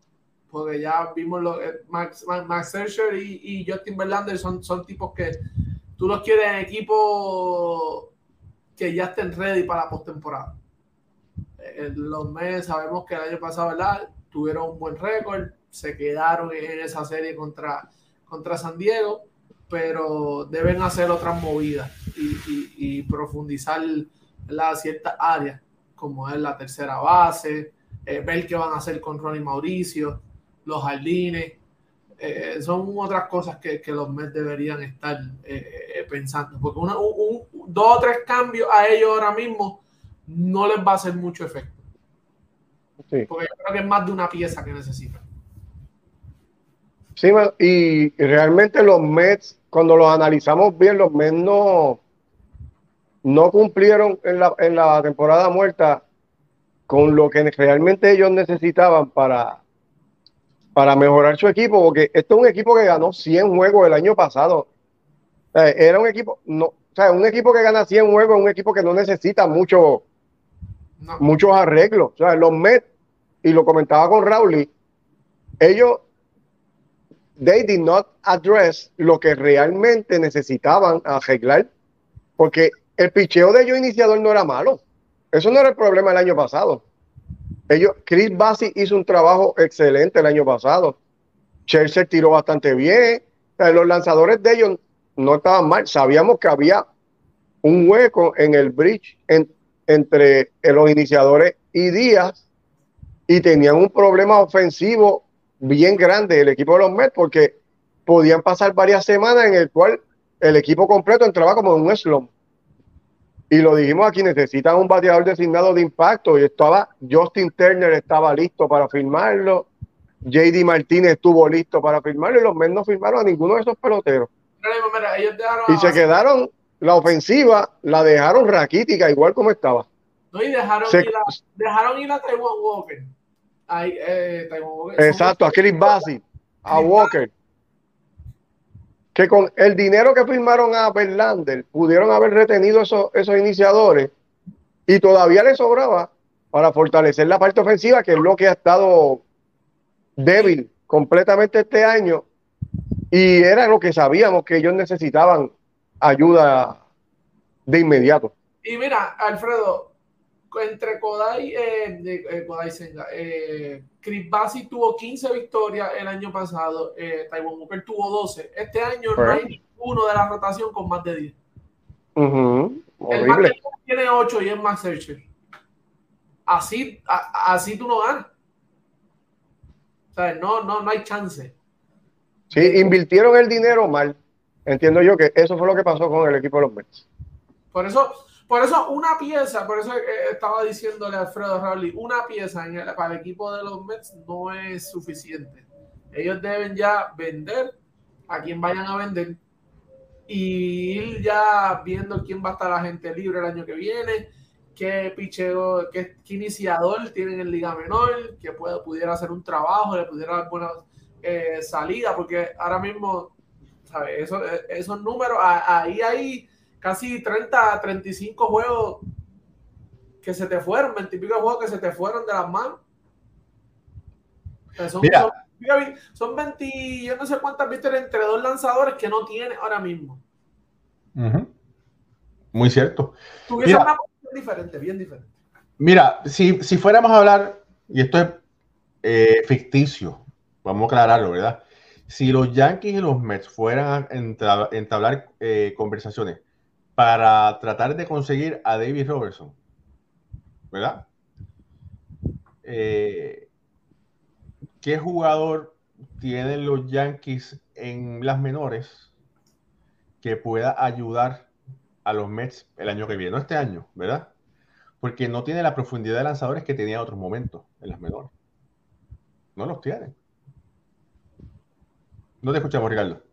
porque ya vimos lo, eh, Max, Max Scherzer y, y, Justin Verlander son, son tipos que tú los quieres en equipos que ya estén ready para la postemporada. Eh, los meses sabemos que el año pasado, ¿verdad? Tuvieron un buen récord, se quedaron en esa serie contra, contra San Diego, pero deben hacer otras movidas y, y, profundizar las ciertas áreas, como es la tercera base, eh, ver qué van a hacer con Ronnie Mauricio, los jardines. Eh, son otras cosas que, que, los Mets deberían estar pensando, porque un, dos o tres cambios a ellos ahora mismo no les va a hacer mucho efecto. Porque yo creo que es más de una pieza que necesitan. Sí, y realmente los Mets, cuando los analizamos bien, los Mets no, no cumplieron en la, en la temporada muerta con lo que realmente ellos necesitaban para, para mejorar su equipo, porque esto es un equipo que ganó 100 juegos el año pasado. Era un equipo, no, o sea, un equipo que gana 100 juegos es un equipo que no necesita mucho, muchos arreglos. O sea, los Mets, y lo comentaba con Raúl, ellos, they did not address lo que realmente necesitaban arreglar, porque el picheo de ellos iniciador no era malo. Eso no era el problema el año pasado. Ellos, Chris Bassi hizo un trabajo excelente el año pasado. Chelsea tiró bastante bien. los lanzadores de ellos no estaban mal. Sabíamos que había un hueco en el bridge en, entre los iniciadores y Díaz y tenían un problema ofensivo bien grande el equipo de los Mets porque podían pasar varias semanas en el cual el equipo completo entraba como en un slump. Y lo dijimos aquí, necesitan un bateador designado de impacto y estaba Justin Turner estaba listo para firmarlo, JD Martínez estuvo listo para firmarlo y los Mets no firmaron a ninguno de esos peloteros. y se quedaron la ofensiva la dejaron raquítica, igual como estaba. No, y dejaron, ir, a, dejaron ir a Taiwan Walker. eh, Walker. Exacto, a Chris Bassi, a Walker. Que con el dinero que firmaron a Verlander pudieron haber retenido esos, esos iniciadores y todavía le sobraba para fortalecer la parte ofensiva, que es lo que ha estado débil completamente este año. Y era lo que sabíamos que ellos necesitaban ayuda de inmediato. Y mira, Alfredo, entre Kodai, eh, eh, Kodai Senga, eh, Chris Bassi tuvo 15 victorias el año pasado, eh, Taiwan Walker tuvo 12. Este año no hay uno de la rotación con más de 10. El más tiene 8 y es más Searcher. Así, así tú no ganas. O sea, no, no, no hay chance. Sí, invirtieron el dinero mal. Entiendo yo que eso fue lo que pasó con el equipo de los Mets. Por eso, por eso una pieza, por eso eh, estaba diciéndole a Alfredo Raúl, una pieza para el equipo de los Mets no es suficiente. Ellos deben ya vender a quien vayan a vender y ir ya viendo quién va a estar la gente libre el año que viene, qué picheo, qué, iniciador tienen en Liga Menor, que puede, pudiera hacer un trabajo, le pudiera dar buena eh, salida, porque ahora mismo eso, eh, esos números, ahí hay casi 30, 35 juegos que se te fueron, 20 juegos que se te fueron de las manos. son, son, 20, yo no sé cuántas victorias entre dos lanzadores que no tiene ahora mismo. Muy cierto. Tuviese una posición diferente, bien diferente. Mira, si, si fuéramos a hablar, y esto es eh, ficticio, vamos a aclararlo, ¿verdad? si los Yankees y los Mets fueran a entablar eh, conversaciones para tratar de conseguir a David Robertson, ¿verdad? Eh, ¿Qué jugador tienen los Yankees en las menores que pueda ayudar a los Mets el año que viene? No este año, ¿verdad? Porque no tiene la profundidad de lanzadores que tenía en otros momentos en las menores. No los tienen. No te escuchamos, Ricardo.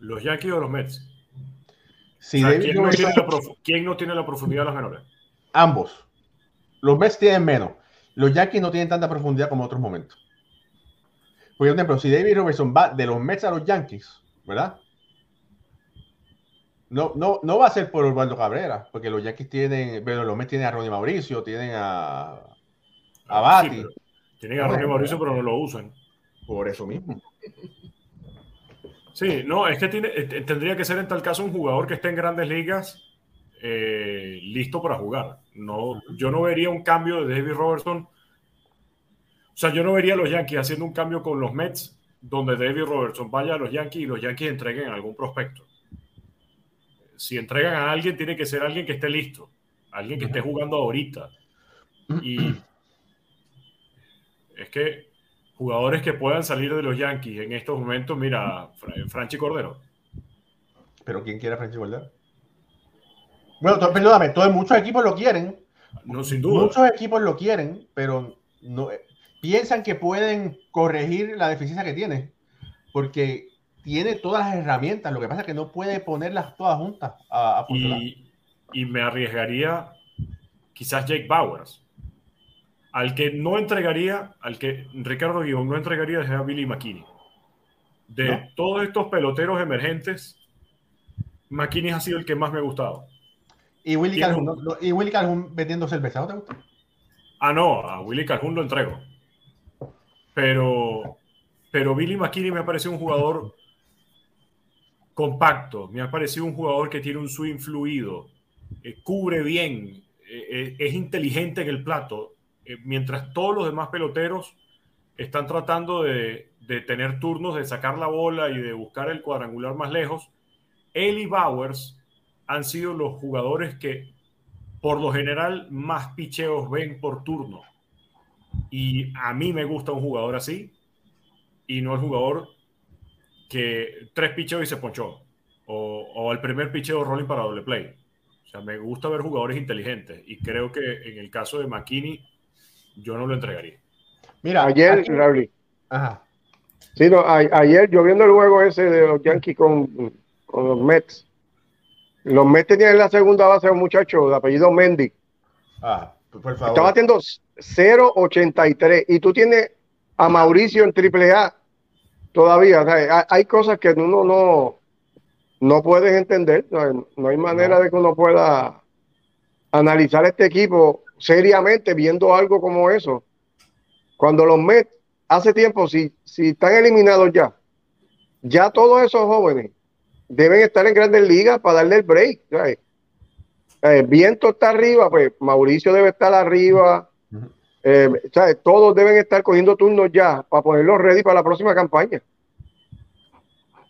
¿Los Yankees o los Mets? ¿Quién, no tiene la profundidad de los menores? Ambos. Los Mets tienen menos. los Yankees no tienen tanta profundidad como otros momentos. Por ejemplo, si David Robertson va de los Mets a los Yankees, ¿verdad? No, no, no va a ser por Osvaldo Cabrera, porque los Yankees tienen, pero los Mets tienen a Ronnie Mauricio, tienen a, a Bati. tienen a Ronnie Mauricio, pero no lo usan. Por eso mismo. Sí, no, es que tiene, eh, tendría que ser en tal caso un jugador que esté en grandes ligas eh, listo para jugar. No, yo no vería un cambio de David Robertson. O sea, yo no vería a los Yankees haciendo un cambio con los Mets donde David Robertson vaya a los Yankees y los Yankees entreguen algún prospecto si entregan a alguien, tiene que ser alguien que esté listo, alguien que esté jugando ahorita. Y es que jugadores que puedan salir de los Yankees en estos momentos, mira, Franchi Cordero. ¿Pero quién quiere a Franchi Cordero? Bueno, perdóname, todos, muchos equipos lo quieren. No, sin duda. Muchos equipos lo quieren, pero no, piensan que pueden corregir la deficiencia que tiene. Porque tiene todas las herramientas, lo que pasa es que no puede ponerlas todas juntas a, y, y, me arriesgaría quizás Jake Bowers. Al que no entregaría, al que Ricardo Guión no entregaría es a Billy McKinney. De todos estos peloteros emergentes, McKinney ha sido el que más me ha gustado. ¿Y Willy, Calhoun, ¿Y Willy Calhoun vendiendo cerveza? ¿No te gusta? Ah, no, a Willy Calhoun lo entrego. Pero, pero Billy McKinney me ha parecido un jugador compacto, me ha parecido un jugador que tiene un swing fluido, eh, cubre bien, eh, eh, es inteligente en el plato, mientras todos los demás peloteros están tratando de, tener turnos, de sacar la bola y de buscar el cuadrangular más lejos. Él y Bowers han sido los jugadores que por lo general más picheos ven por turno. Y a mí me gusta un jugador así y no el jugador que tres picheos y se ponchó. O, o el primer picheo rolling para doble play. O sea, me gusta ver jugadores inteligentes y creo que en el caso de McKinney yo no lo entregaría. Mira, ayer, Ajá. Sí, no, ayer yo viendo el juego ese de los Yankees con, con los Mets, los Mets tenían en la segunda base a un muchacho de apellido Mendy. Ah, por favor. Estaba haciendo 0.83 y tú tienes a Mauricio en AAA todavía. hay, cosas que uno no, no puedes entender. No hay, manera de que uno pueda analizar este equipo seriamente viendo algo como eso. Cuando los Mets, hace tiempo, si, si están eliminados ya, ya todos esos jóvenes deben estar en grandes ligas para darle el break. El viento está arriba, pues Mauricio debe estar arriba. Eh, todos deben estar cogiendo turnos ya para ponerlos ready para la próxima campaña.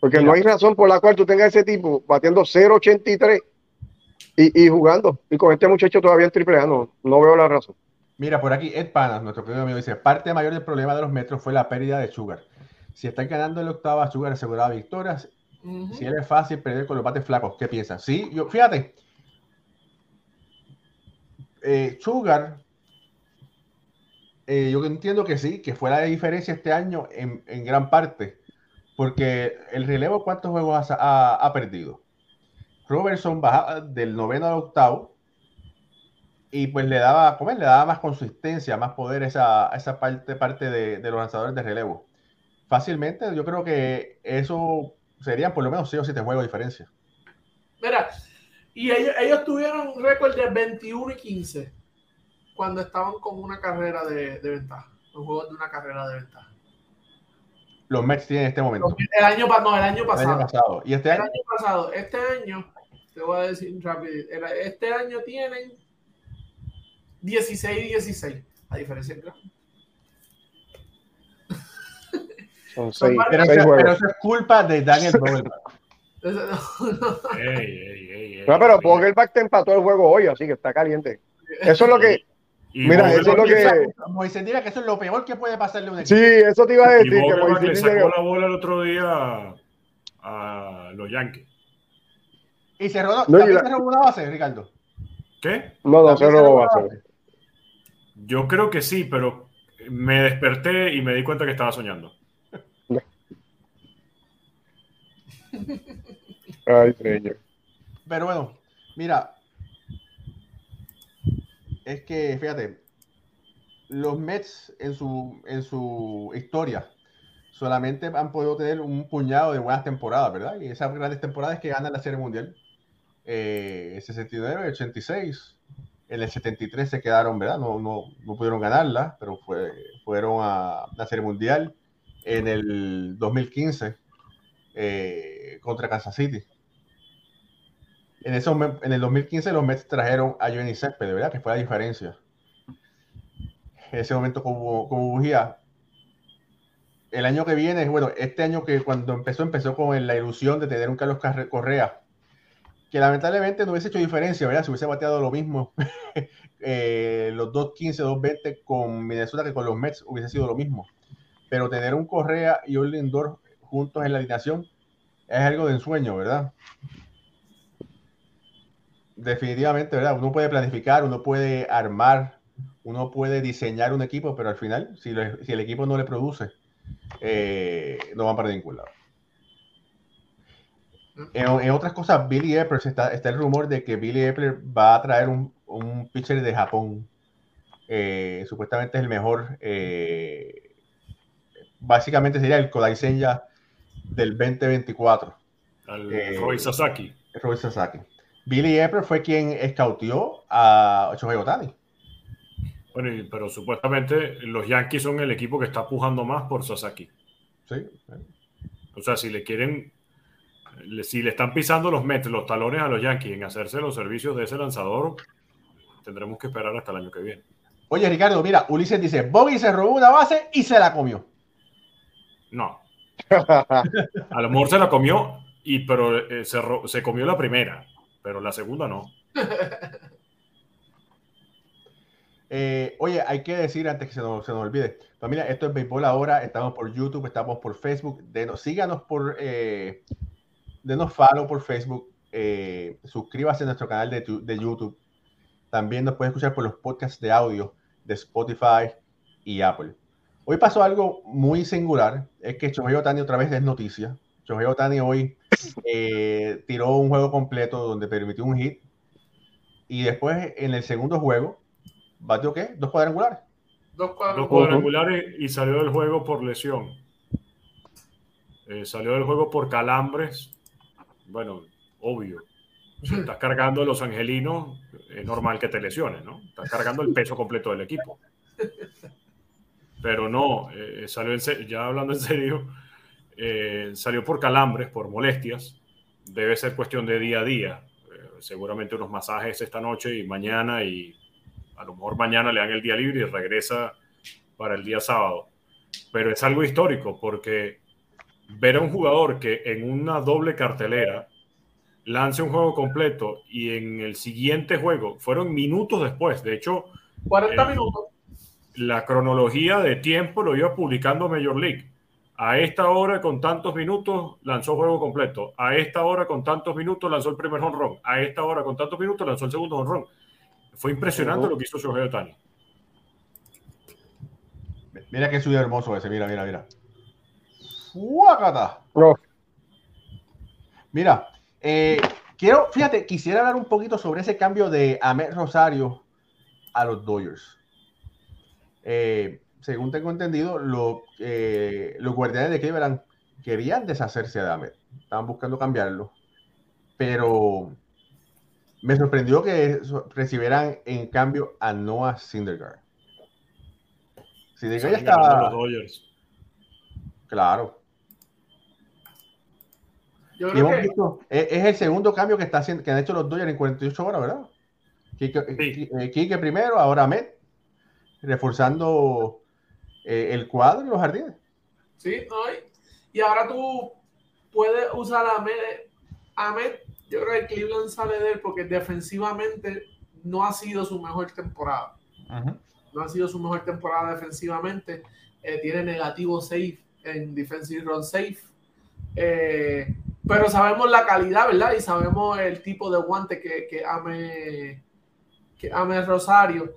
Porque no hay razón por la cual tú tengas ese tipo batiendo 0.83 y, y jugando. Y con este muchacho todavía en triple A, no, no veo la razón. Mira, por aquí Ed Panas, nuestro primer amigo, dice: Parte mayor del problema de los metros fue la pérdida de Sugar. Si están ganando el octava, Sugar aseguraba victorias. Si él es fácil perder con los bates flacos, ¿qué piensas? Sí, yo, fíjate. Eh, Sugar eh, yo entiendo que sí, que fue la diferencia este año en, gran parte, porque el relevo, ¿cuántos juegos ha, perdido? Robertson baja del noveno al octavo y pues le daba, ¿cómo Le daba más consistencia, más poder esa, esa parte, parte de, los lanzadores de relevo. Fácilmente, yo creo que eso serían por lo menos 6 o 7 juegos de diferencia. Mira, y ellos, ellos tuvieron un récord de 21 y 15 cuando estaban con una carrera de, ventaja, los juegos de una carrera de ventaja. Los Mets tienen este momento. El año, no, el año pasado. El año pasado. ¿Y este año? El año pasado. Este año, te voy a decir rápido, este año tienen 16 y 16, a diferencia entre Son seis, pero, pero, eso es culpa de Daniel Bowen. no, pero Vogelbach te empató el juego hoy, así que está caliente. Eso es lo que Mira, eso es lo que. Moisés dirá que eso es lo peor que puede pasarle a un equipo. Sí, eso te iba a decir. que Moisés le sacó la bola el otro día a los Yankees. ¿Y se rodó? No, ¿También la... se robó una base, Ricardo? ¿Qué? No, no se robó base. Yo creo que sí, pero me desperté y me di cuenta que estaba soñando. Ay, señor. Pero bueno, mira, es que, fíjate, los Mets en su, en su historia solamente han podido tener un puñado de buenas temporadas, ¿verdad? Y esas grandes temporadas que ganan la Serie Mundial. Eh, 69, 86. En el 73 se quedaron, ¿verdad? No, no, no pudieron ganarla, pero fue, fueron a la Serie Mundial. En el 2015 eh, contra Kansas City. En, eso, en el 2015 los Mets trajeron a Johnny Céspedes, ¿verdad? Que fue la diferencia. En ese momento como bujía. El año que viene, bueno, este año que cuando empezó, empezó con la ilusión de tener un Carlos Correa, que lamentablemente no hubiese hecho diferencia, ¿verdad? Si hubiese bateado lo mismo, eh, los 2.15, 2.20 con Minnesota que con los Mets hubiese sido lo mismo. Pero tener un Correa y un Lindor juntos en la alineación es algo de ensueño, ¿verdad? Definitivamente, ¿verdad? Uno puede planificar, uno puede armar, uno puede diseñar un equipo, pero al final, si, el equipo no le produce, eh, no van para ningún lado. En, otras cosas, Billy Epler, está, está, el rumor de que Billy Epler va a traer un, un pitcher de Japón. Eh, supuestamente es el mejor. Eh, básicamente sería el Kodai Senya del 2024. Al Roy Sasaki. Roy Sasaki. Billy Epler fue quien escautió a Shohei Otani. Bueno, pero supuestamente los Yankees son el equipo que está pujando más por Sasaki. Sí. O sea, si le quieren, si le están pisando los Mets, los talones a los Yankees en hacerse los servicios de ese lanzador, tendremos que esperar hasta el año que viene. Oye, Ricardo, mira, Ulises dice, Bobby se robó una base y se la comió. No. A lo mejor se la comió, y, pero eh, se, se comió la primera pero la segunda no. Eh, oye, hay que decir antes que se nos, se nos olvide, familia, esto es Béisbol ahora, estamos por YouTube, estamos por Facebook, denos, síganos por, eh, denos follow por Facebook, eh, suscríbase a nuestro canal de, de, YouTube, también nos puede escuchar por los podcasts de audio de Spotify y Apple. Hoy pasó algo muy singular, es que Shohei Otani otra vez es noticia, Shohei Otani hoy eh, tiró un juego completo donde permitió un hit. Y después en el segundo juego, ¿batió qué? Dos cuadrangulares. Dos cuadrangulares, y salió del juego por lesión. Eh, salió del juego por calambres. Bueno, obvio. Si estás cargando los angelinos, es normal que te lesiones, ¿no? Estás cargando el peso completo del equipo. Pero no, eh, salió ya hablando en serio, eh, salió por calambres, por molestias. Debe ser cuestión de día a día. Eh, seguramente unos masajes esta noche y mañana y a lo mejor mañana le dan el día libre y regresa para el día sábado. Pero es algo histórico porque ver a un jugador que en una doble cartelera lance un juego completo y en el siguiente juego, fueron minutos después, de hecho, 40 eh, minutos. La cronología de tiempo lo iba publicando Major League a esta hora con tantos minutos lanzó juego completo, a esta hora con tantos minutos lanzó el primer honrón, a esta hora con tantos minutos lanzó el segundo honrón. Fue impresionante lo que hizo Shohei Otani. Mira qué suyo hermoso ese, mira, mira, mira. ¡Fuácata! Mira, eh, quiero, fíjate, quisiera hablar un poquito sobre ese cambio de Ahmed Rosario a los Dodgers. Eh, según tengo entendido, eh, los guardianes de Cleveland querían deshacerse de Ahmed. Estaban buscando cambiarlo. Pero me sorprendió que recibieran en cambio a Noah Syndergaard. Syndergaard ya estaba... Claro. Es, el segundo cambio que, está haciendo, que han hecho los Dodgers en 48 horas, ¿verdad? Kike, eh, primero, ahora Ahmed, reforzando eh, el cuadro y los jardines. Sí, y ahora tú puedes usar a Ahmed. yo creo que Cleveland sale de él porque defensivamente no ha sido su mejor temporada. No ha sido su mejor temporada defensivamente. Eh, tiene negativo safe en defensive run safe. Eh, pero sabemos la calidad, ¿verdad? Y sabemos el tipo de guante que, que ame, que ame Rosario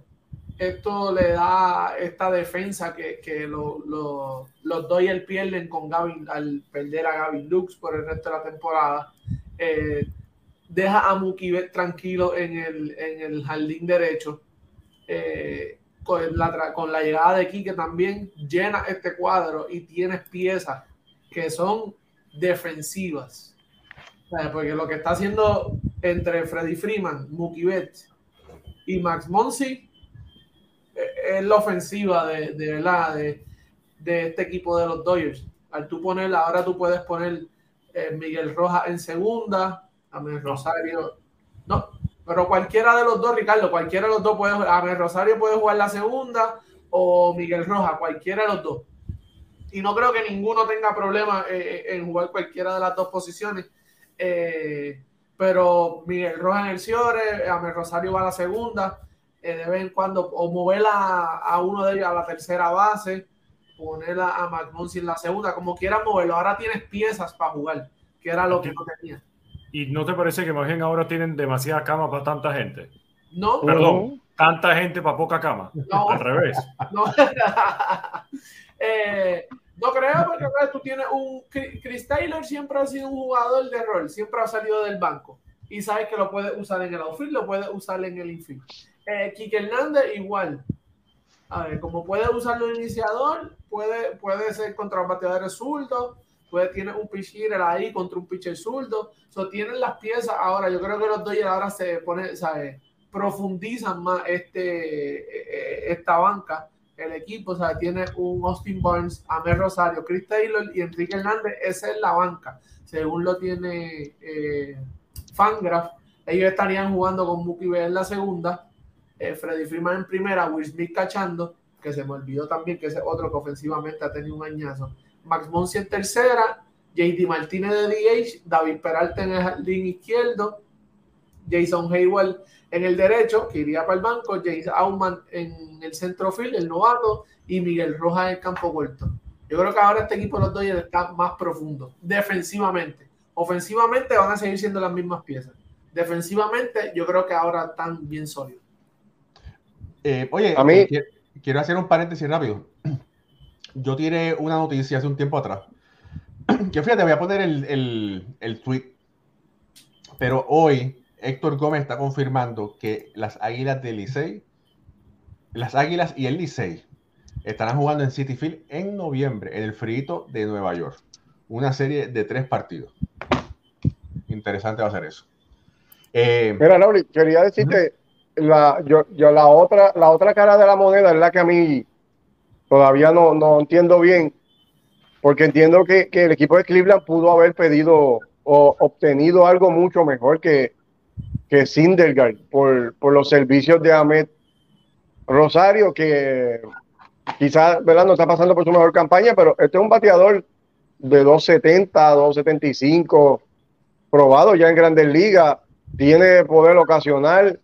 esto le da esta defensa que, que lo, lo, los Dodgers pierden con Gavin al perder a Gavin Lux por el resto de la temporada. Eh, deja a Mookie tranquilo en el, en el jardín derecho. Eh, con la, con la llegada de Quique también llena este cuadro y tienes piezas que son defensivas. Porque lo que está haciendo entre Freddy Freeman, Mookie Betts y Max Monsi eh, es la ofensiva de, de de, de, este equipo de los Dodgers. Al tú poner, ahora tú puedes poner eh, Miguel Rojas en segunda, Amel Rosario. No, pero cualquiera de los dos, Ricardo, cualquiera de los dos puede Amel Rosario puede jugar la segunda o Miguel Rojas, cualquiera de los dos. Y no creo que ninguno tenga problema eh, en jugar cualquiera de las dos posiciones. pero Miguel Rojas en el Ciore, Amel Rosario va a la segunda eh, de vez en cuando o moverla a, uno de ellos a la tercera base, ponerla a McMonsi en la segunda, como quieras moverlo. Ahora tienes piezas para jugar, que era lo que no tenía. ¿Y no te parece que más bien ahora tienen demasiada cama para tanta gente? No. Perdón, tanta gente para poca cama. No. Al revés. No, eh, no creo, porque tú tienes un. Chris Taylor siempre ha sido un jugador de rol, siempre ha salido del banco. Y sabes que lo puede usar en el outfield, lo puede usar en el infield. Eh, Kike Hernández igual. A ver, como puede usarlo de iniciador, puede, puede ser contra un bateador zurdo, puede tiene un pitch ahí contra un pitcher zurdo. So, tienen las piezas. Ahora, yo creo que los Dodgers ahora se pone, ¿sabes? profundizan más este, eh, esta banca. El equipo, o sea, tiene un Austin Barnes, Amel Rosario, Chris Taylor y Enrique Hernández. Esa es la banca, según lo tiene eh, Fangraph. Ellos estarían jugando con Mookie B en la segunda, eh, Freddy Freeman en primera, Will Smith cachando, que se me olvidó también que ese otro que ofensivamente ha tenido un añazo. Max Monsi en tercera, JD Martínez de DH, David Peralta en el jardín izquierdo, Jason Hayward en el derecho, que iría para el banco, Jason Auman en el centro field, el novato, y Miguel Rojas en el campo corto. Yo creo que ahora este equipo de los Dodgers está más profundo, defensivamente. Ofensivamente van a seguir siendo las mismas piezas. Defensivamente, yo creo que ahora están bien sólidos. Eh, oye, a mí... Eh, quiero, hacer un paréntesis rápido. Yo tiré una noticia hace un tiempo atrás. Que fíjate, voy a poner el, el, tweet. Pero hoy Héctor Gómez está confirmando que las Águilas del Licey, las Águilas y el Licey estarán jugando en City Field en noviembre, en el frito de Nueva York. Una serie de tres partidos. Interesante va a ser eso. Eh, Mira, Lauri, quería decirte, la, yo, yo, la, otra, la otra cara de la moneda es la que a mí todavía no, no entiendo bien, porque entiendo que, que, el equipo de Cleveland pudo haber pedido o obtenido algo mucho mejor que, que Sindergaard por, por los servicios de Ahmed Rosario, que quizás no está pasando por su mejor campaña, pero este es un bateador de 270, 275, probado ya en grandes ligas, tiene poder ocasional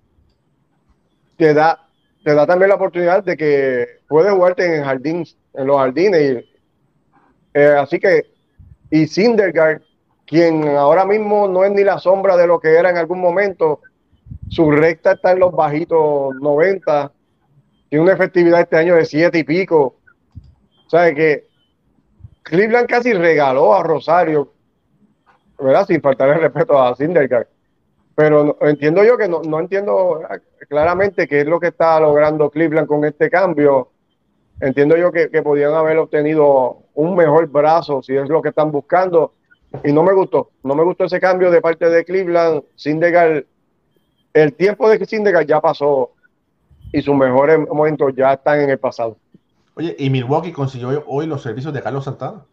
te da, te da también la oportunidad de que puedes jugarte en jardín, en los jardines. Eh, así que, y Sindergaard, quien ahora mismo no es ni la sombra de lo que era en algún momento, su recta está en los bajitos 90, tiene una efectividad este año de 7 y pico. O sea, que Cleveland casi regaló a Rosario, ¿verdad? Sin faltar el respeto a Sindergaard pero entiendo yo que no, no, entiendo claramente qué es lo que está logrando Cleveland con este cambio. Entiendo yo que, que, podían haber obtenido un mejor brazo si es lo que están buscando. Y no me gustó, no me gustó ese cambio de parte de Cleveland. Sindegar, el tiempo de Sindegar ya pasó y sus mejores momentos ya están en el pasado. Oye, y Milwaukee consiguió hoy los servicios de Carlos Santana.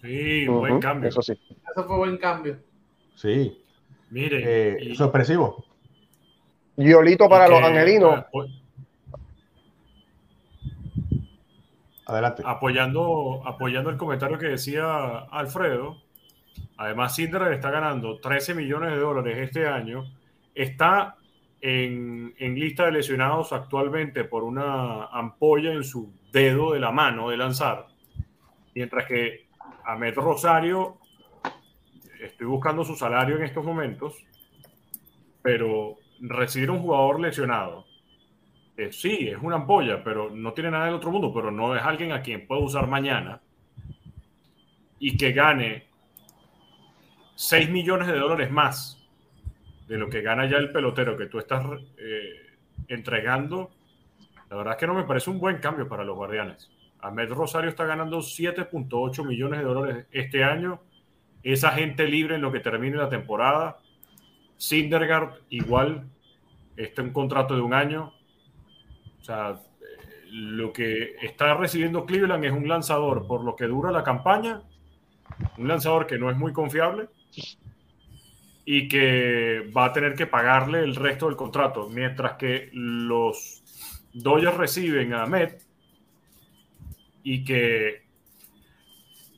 Sí, buen cambio. Eso sí. Eso fue buen cambio. Sí. Mire, eh, sorpresivo. Violito para los angelinos. Adelante. Apoyando, apoyando el comentario que decía Alfredo, además Cinder está ganando 13 millones de dólares este año, está en, en, lista de lesionados actualmente por una ampolla en su dedo de la mano de lanzar, mientras que Ahmed Rosario estoy buscando su salario en estos momentos, pero recibir un jugador lesionado, eh, sí, es una ampolla, pero no tiene nada del otro mundo, pero no es alguien a quien puedo usar mañana y que gane 6 millones de dólares más de lo que gana ya el pelotero que tú estás eh, entregando. La verdad es que no me parece un buen cambio para los Guardianes. Ahmed Rosario está ganando 7.8 millones de dólares este año. Esa gente libre en lo que termine la temporada. Sindergaard igual. Está en un contrato de un año. O sea, lo que está recibiendo Cleveland es un lanzador por lo que dura la campaña, un lanzador que no es muy confiable y que va a tener que pagarle el resto del contrato, mientras que los Dodgers reciben a Ahmed y que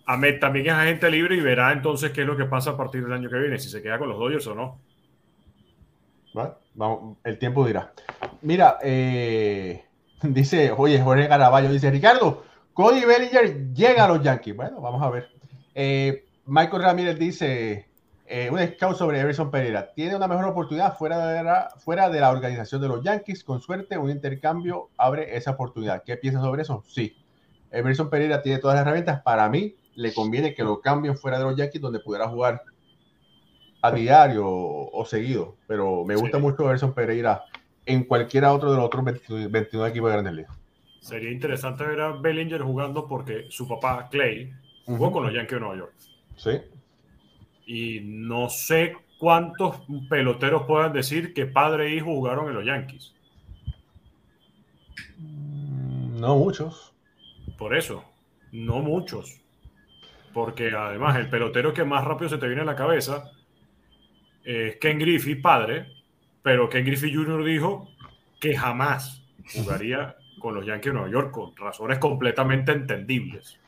Ahmed también es agente libre y verá entonces qué es lo que pasa a partir del año que viene, si se queda con los Dodgers o no. El tiempo dirá. Mira, eh, Dice, oye, Jorge Caraballo dice, Ricardo, Cody Bellinger llega a los Yankees. Bueno, vamos a ver. Eh, Michael Ramírez dice, eh, un scout sobre Everson Pereira. Tiene una mejor oportunidad fuera de, la, fuera de la organización de los Yankees. Con suerte, un intercambio abre esa oportunidad. ¿Qué piensas sobre eso? Sí. Everson Pereira tiene todas las herramientas. Para mí, le conviene que lo cambien fuera de los Yankees, donde pudiera jugar a diario o, seguido. Pero me gusta mucho Everson Pereira en cualquiera otro de los otros 22, equipos de Grandes Ligas. Sería interesante ver a Bellinger jugando porque su papá, Clay, jugó con los Yankees de Nueva York. Sí. Y no sé cuántos peloteros puedan decir que padre e hijo jugaron en los Yankees. Mm, no muchos. Por eso, no muchos. Porque además el pelotero que más rápido se te viene a la cabeza es Ken Griffey, padre, pero Ken Griffey Jr. dijo que jamás jugaría con los Yankees de Nueva York, con razones completamente entendibles.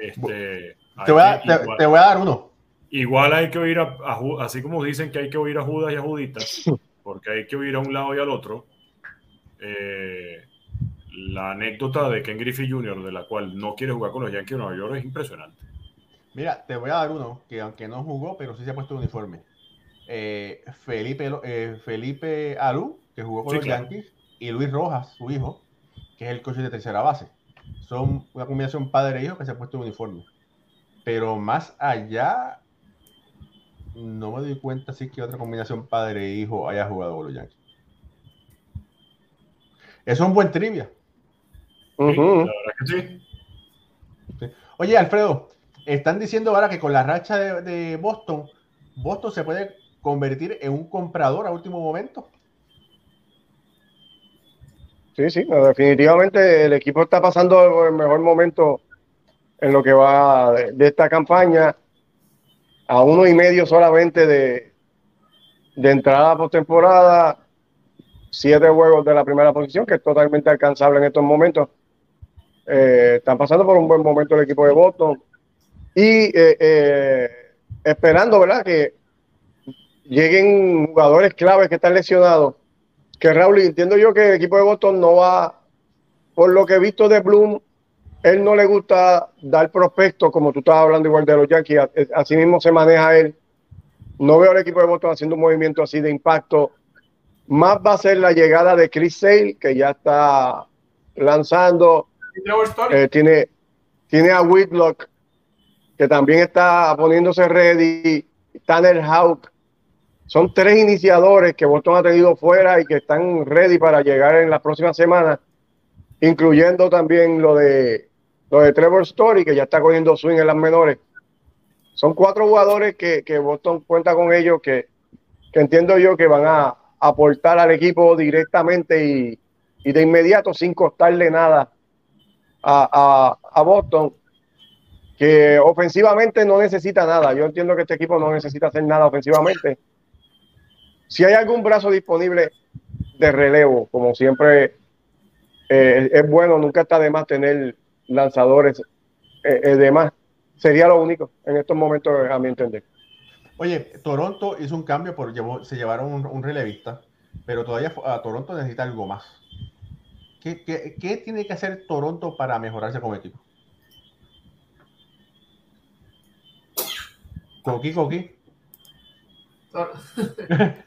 Este, te, voy a, dar uno. Igual hay que oír, a, así como dicen que hay que oír a Judas y a Juditas, porque hay que oír a un lado y al otro. Eh, la anécdota de Ken Griffey Jr., de la cual no quiere jugar con los Yankees de Nueva York, es impresionante. Mira, te voy a dar uno que aunque no jugó, pero sí se ha puesto uniforme. Eh, Felipe, eh, Felipe Alú, que jugó con los Yankees, y Luis Rojas, su hijo, que es el coche de tercera base. Son una combinación padre e hijo que se ha puesto un uniforme. Pero más allá, no me doy cuenta si que otra combinación padre e hijo haya jugado con los Yankees. Es un buen trivia. Oye, Alfredo, están diciendo ahora que con la racha de Boston, Boston se puede convertir en un comprador a último momento. Sí, sí, definitivamente el equipo está pasando el mejor momento en lo que va de, esta campaña, a uno y medio solamente de, de entrada postemporada, siete juegos de la primera posición, que es totalmente alcanzable en estos momentos. Eh, están pasando por un buen momento el equipo de Boston y eh, eh, esperando, ¿verdad? Que lleguen jugadores claves que están lesionados. Que Raúl, entiendo yo que el equipo de Boston no va, por lo que he visto de Bloom, él no le gusta dar prospectos, como tú estabas hablando igual de los Yankees, así mismo se maneja él. No veo al equipo de Boston haciendo un movimiento así de impacto. Más va a ser la llegada de Chris Sale, que ya está lanzando. Eh, tiene, tiene a Whitlock, que también está poniéndose ready. Tanner Houck, son tres iniciadores que Boston ha tenido fuera y que están ready para llegar en las próximas semanas, incluyendo también lo de, lo de Trevor Story, que ya está cogiendo swing en las menores. Son cuatro jugadores que, Boston cuenta con ellos, que, entiendo yo que van a aportar al equipo directamente y, de inmediato sin costarle nada a, a Boston que ofensivamente no necesita nada. Yo entiendo que este equipo no necesita hacer nada ofensivamente si hay algún brazo disponible de relevo, como siempre eh, es bueno, nunca está de más tener lanzadores eh, eh, de más. Sería lo único en estos momentos, a mi entender. Oye, Toronto hizo un cambio, por, se llevaron un, relevista, pero todavía a Toronto necesita algo más. ¿Qué, qué tiene que hacer Toronto para mejorarse como equipo? Coqui, Coqui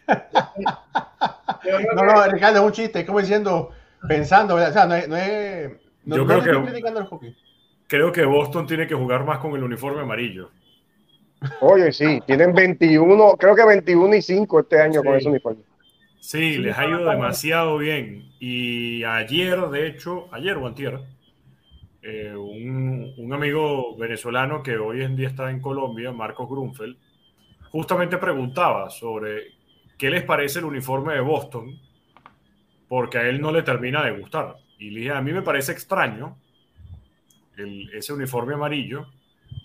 no, no, Ricardo, es un chiste, es como diciendo, pensando, o sea, no es, no es Yo creo que, creo que Boston tiene que jugar más con el uniforme amarillo. Oye, sí, tienen 21, creo que 21 y 5 este año con ese uniforme. Sí, les ha ido demasiado bien. Y ayer, de hecho, ayer o antier, eh, un, un, amigo venezolano que hoy en día está en Colombia, Marcos Grunfeld, justamente preguntaba sobre qué les parece el uniforme de Boston, porque a él no le termina de gustar. Y le dije, a mí me parece extraño el, ese uniforme amarillo,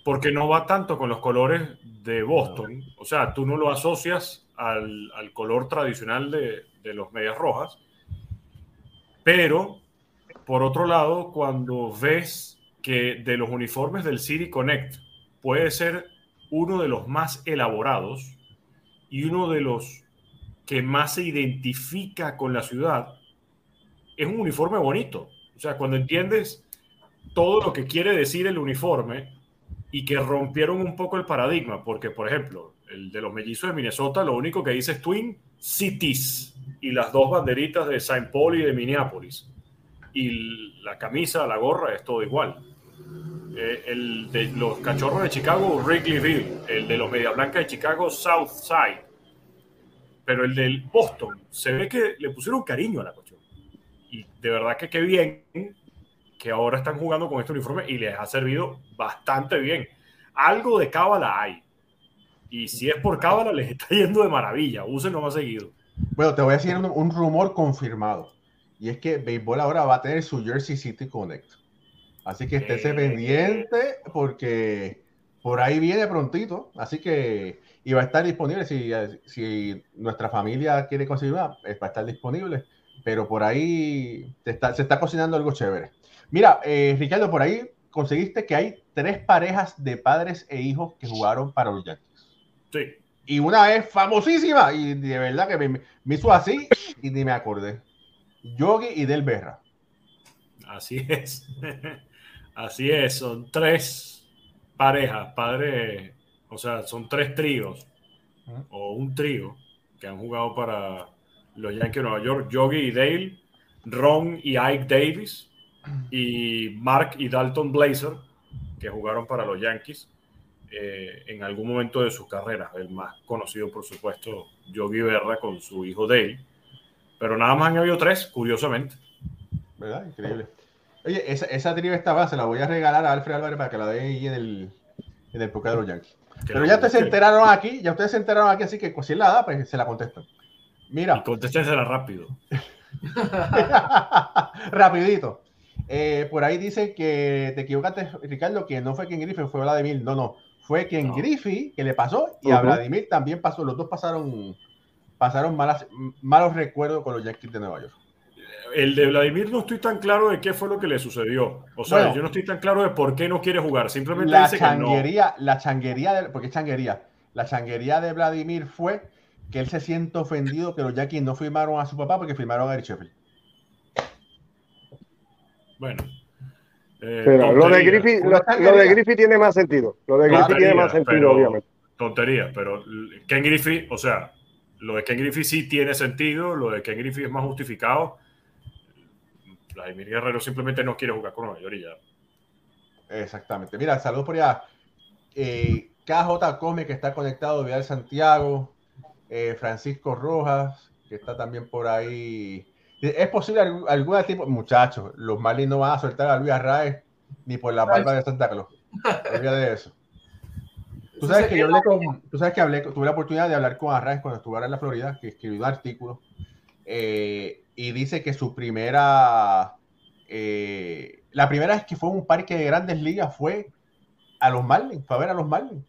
porque no va tanto con los colores de Boston. O sea, tú no lo asocias al, al color tradicional de, de, los medias rojas. Pero, por otro lado, cuando ves que de los uniformes del City Connect puede ser uno de los más elaborados y uno de los que más se identifica con la ciudad, es un uniforme bonito. O sea, cuando entiendes todo lo que quiere decir el uniforme y que rompieron un poco el paradigma, porque por ejemplo, el de los mellizos de Minnesota lo único que dice es Twin Cities y las dos banderitas de Saint Paul y de Minneapolis. Y la camisa, la gorra es todo igual. Eh, el de los cachorros de Chicago, Wrigleyville. El de los Media Blancas de Chicago, South Side. Pero el del Boston, se ve que le pusieron cariño a la cuestión. Y de verdad que qué bien que ahora están jugando con este uniforme y les ha servido bastante bien. Algo de cábala hay. Y si es por cábala, les está yendo de maravilla. Úsenlo más seguido. Bueno, te voy a decir un, rumor confirmado. Y es que Béisbol ahora va a tener su Jersey City Connect. Así que estése eh, pendiente porque por ahí viene prontito. Así que y va a estar disponible si, si nuestra familia quiere conseguir una, va a estar disponible. Pero por ahí se está, se está cocinando algo chévere. Mira, eh, Ricardo, por ahí conseguiste que hay tres parejas de padres e hijos que jugaron para los Yankees. Sí. Y una es famosísima y de verdad que me, me hizo así y ni me acordé. Yogi y Del Berra. Así es. Así es. Son tres parejas, padre, o sea, son tres tríos o un trío que han jugado para los Yankees de Nueva York. Yogi y Dale, Ron y Ike Davis y Mark y Dalton Blazer, que jugaron para los Yankees eh, en algún momento de sus carreras. El más conocido, por supuesto, Yogi Berra con su hijo Dale. Pero nada más han habido tres, curiosamente. ¿Verdad? Increíble. Oye, esa, esa estaba, se la voy a regalar a Alfred Álvarez para que la dé ahí en el, en el de los Yankees. Pero ya ustedes se enteraron aquí, ya ustedes se enteraron aquí, así que si la da, pues se la contestan. Mira. Y contéstensela rápido. Rapidito. Eh, por ahí dice que te equivocaste, Ricardo, que no fue quien Griffith, fue Vladimir. No, no. Fue quien no. Griffith que le pasó y uh -huh. a Vladimir también pasó. Los dos pasaron, pasaron malas, malos recuerdos con los Yankees de Nueva York. El de Vladimir no estoy tan claro de qué fue lo que le sucedió. O sea, bueno, yo no estoy tan claro de por qué no quiere jugar. Simplemente la dice changuería, que no. La changuería, de, porque es changuería. La changuería de Vladimir fue que él se siente ofendido que los Yankees no firmaron a su papá porque firmaron a Eric Sheffield. Bueno. Eh, Pero lo de, Griffith, lo, lo, de Griffith tiene más sentido. Lo de Griffith tiene más sentido, pero, obviamente. Tontería, pero Ken Griffith, o sea, lo de Ken Griffith sí tiene sentido, lo de Ken Griffith es más justificado. Vladimir Guerrero simplemente no quiere jugar con y ya. Exactamente. Mira, saludos por allá. Eh, KJ Come, que está conectado, Vidal Santiago, eh, Francisco Rojas, que está también por ahí. ¿Es posible algún, algún tipo, muchachos, los Marlins no van a soltar a Luis Arraez ni por la barba de Santa Claus? Olvida de eso. Tú sabes que yo hablé con, tú sabes que hablé, tuve la oportunidad de hablar con Arraez cuando estuve en la Florida, que escribió un artículo, eh, y dice que su primera, eh, la primera vez que fue a un parque de grandes ligas fue a los Marlins, fue a ver a los Marlins.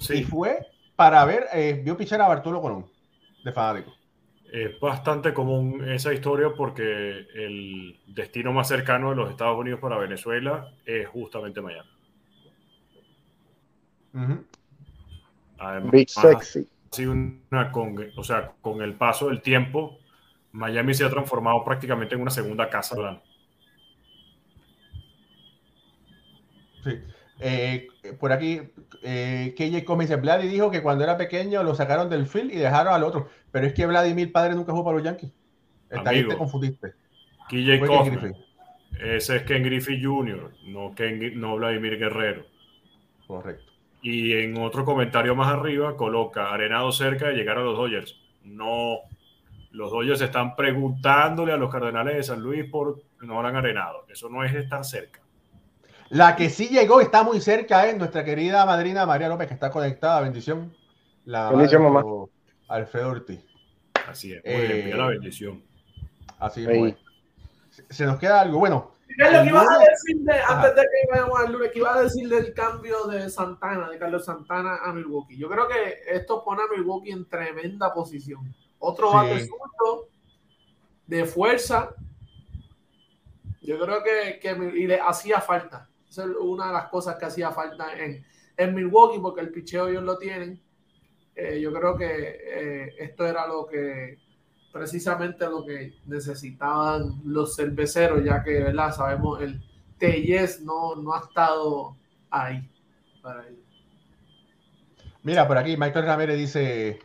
Sí. Y fue para ver, eh, vio pichar a Bartolo Colón, de fanático. Es bastante común esa historia porque el destino más cercano de los Estados Unidos para Venezuela es justamente Miami. Uh -huh. Además, Big sexy. Una, con, o sea, con el paso del tiempo, Miami se ha transformado prácticamente en una segunda casa. Sí. Eh, por aquí, eh, KJ Comics Vladi dijo que cuando era pequeño lo sacaron del field y dejaron al otro. Pero es que Vladimir padre nunca jugó para los Yankees. Está ahí te confundiste. KJ Comics. Ese es Ken Griffey Jr., no, Ken, no Vladimir Guerrero. Correcto. Y en otro comentario más arriba coloca Arenado cerca de llegar a los Dodgers. No, los Dodgers están preguntándole a los Cardenales de San Luis por no han arenado. Eso no es estar cerca. La que sí llegó, está muy cerca, es nuestra querida madrina María López, que está conectada. Bendición. La bendición, mamá. Alfredo Ortiz. Así es. Muy bien, la bendición. Así es. Se nos queda algo. Bueno, ¿Qué es lo que ibas a decir de, antes de que vayamos al lunes? ¿Qué ibas a decir del cambio de Santana, de Carlos Santana a Milwaukee? Yo creo que esto pone a Milwaukee en tremenda posición. Otro sí. bate de fuerza. Yo creo que, que y le hacía falta. Esa es una de las cosas que hacía falta en, Milwaukee, porque el picheo ellos lo tienen. Eh, yo creo que eh, esto era lo que precisamente lo que necesitaban los cerveceros, ya que, ¿verdad? Sabemos, el Telles no, no ha estado ahí para. Mira, por aquí Michael Ramírez dice,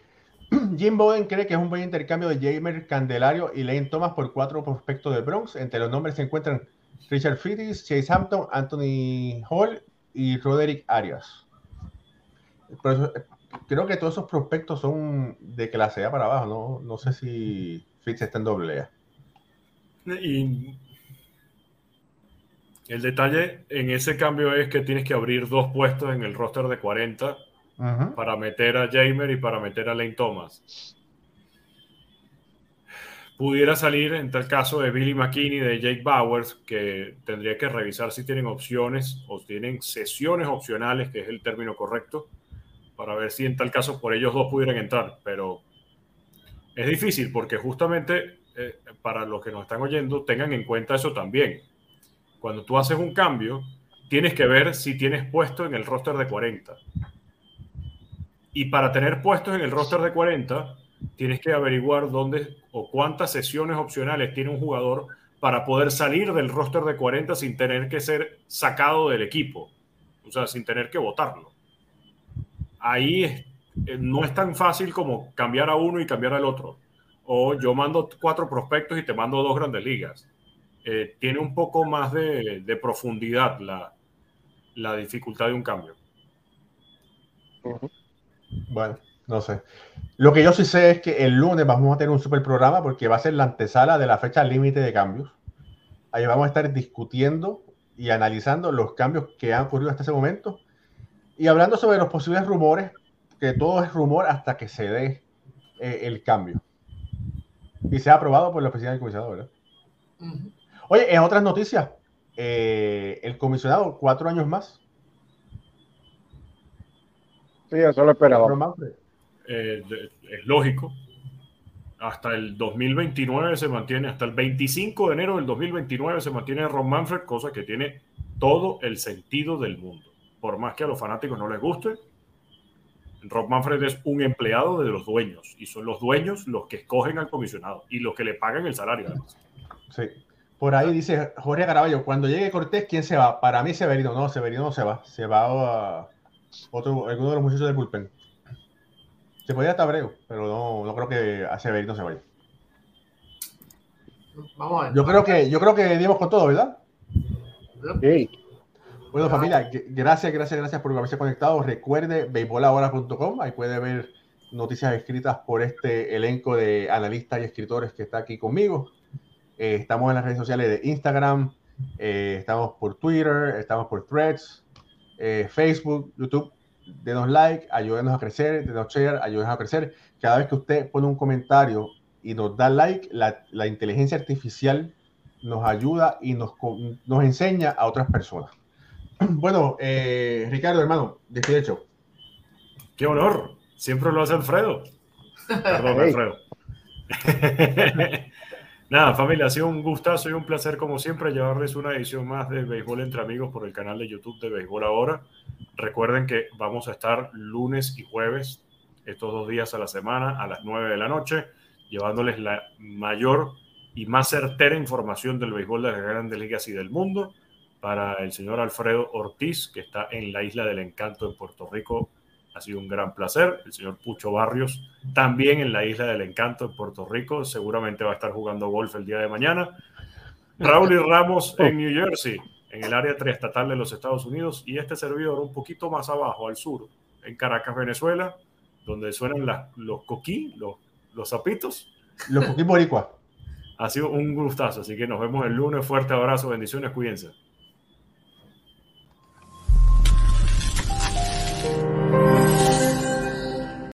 Jim Boden cree que es un buen intercambio de Jamer Candelario y Lane Thomas por cuatro prospectos de Bronx. Entre los nombres se encuentran Richard Fittis, Chase Hampton, Anthony Hall y Roderick Arias. creo que todos esos prospectos son de clase A para abajo, ¿no? No sé si Fitz está en doble A. Y el detalle en ese cambio es que tienes que abrir dos puestos en el roster de 40 uh -huh. para meter a Jamer y para meter a Lane Thomas. Pudiera salir en tal caso de Billy McKinney, de Jake Bowers, que tendría que revisar si tienen opciones o tienen sesiones opcionales, que es el término correcto, para ver si en tal caso por ellos dos pudieran entrar. Pero es difícil porque justamente eh, para los que nos están oyendo tengan en cuenta eso también. Cuando tú haces un cambio, tienes que ver si tienes puesto en el roster de 40. Y para tener puestos en el roster de 40, tienes que averiguar dónde o cuántas sesiones opcionales tiene un jugador para poder salir del roster de 40 sin tener que ser sacado del equipo, o sea, sin tener que votarlo. Ahí es, eh, no es tan fácil como cambiar a uno y cambiar al otro. O yo mando cuatro prospectos y te mando dos grandes ligas. Eh, tiene un poco más de, de profundidad la, la, dificultad de un cambio. Uh -huh. Bueno, no sé. Lo que yo sí sé es que el lunes vamos a tener un super programa porque va a ser la antesala de la fecha límite de cambios. Ahí vamos a estar discutiendo y analizando los cambios que han ocurrido hasta ese momento y hablando sobre los posibles rumores, que todo es rumor hasta que se dé eh, el cambio. Y sea aprobado por la oficina del comisionado, ¿verdad? Uh -huh. Oye, en otras noticias, eh, el comisionado, cuatro años más. Sí, eso lo esperaba. Eh, es lógico. Hasta el 2029 se mantiene, hasta el 25 de enero del 2029 se mantiene Ron Manfred, cosa que tiene todo el sentido del mundo. Por más que a los fanáticos no les guste, Rob Manfred es un empleado de los dueños y son los dueños los que escogen al comisionado y los que le pagan el salario. Además. Sí. Por ahí dice Jorge Caraballo, cuando llegue Cortés, ¿quién se va? Para mí Severino, no, Severino no se va, se va a otro, alguno de los muchachos del bullpen. Se podía hasta Abreu, pero no, no creo que a Severino se vaya. Vamos a ver. Yo creo que, yo creo que dimos con todo, ¿verdad? Sí. Bueno, familia, gracias, gracias, gracias por haberse conectado. Recuerde beisbolahora.com, ahí puede ver noticias escritas por este elenco de analistas y escritores que está aquí conmigo. Eh, estamos en las redes sociales de Instagram, eh, estamos por Twitter, estamos por Threads, eh, Facebook, YouTube. Denos like, ayúdenos a crecer, denos share, ayúdenos a crecer. Cada vez que usted pone un comentario y nos da like, la, la inteligencia artificial nos ayuda y nos, nos enseña a otras personas. Bueno, eh, Ricardo, hermano, despide hecho. Qué honor. Siempre lo hace Alfredo. Perdón, Alfredo. Nada, familia, ha sido un gustazo y un placer, como siempre, llevarles una edición más de Béisbol entre Amigos por el canal de YouTube de Béisbol Ahora. Recuerden que vamos a estar lunes y jueves, estos dos días a la semana, a las 9 de la noche, llevándoles la mayor y más certera información del béisbol de las grandes ligas y del mundo para el señor Alfredo Ortiz, que está en la Isla del Encanto en Puerto Rico. Ha sido un gran placer. El señor Pucho Barrios, también en la Isla del Encanto en Puerto Rico. Seguramente va a estar jugando golf el día de mañana. Raúl y Ramos en New Jersey, en el área triestatal de los Estados Unidos. Y este servidor un poquito más abajo, al sur, en Caracas, Venezuela, donde suenan las, los coquí, los, los zapitos. Los Cookies Boricua. Ha sido un gustazo, así que nos vemos el lunes. Fuerte abrazo, bendiciones, cuídense.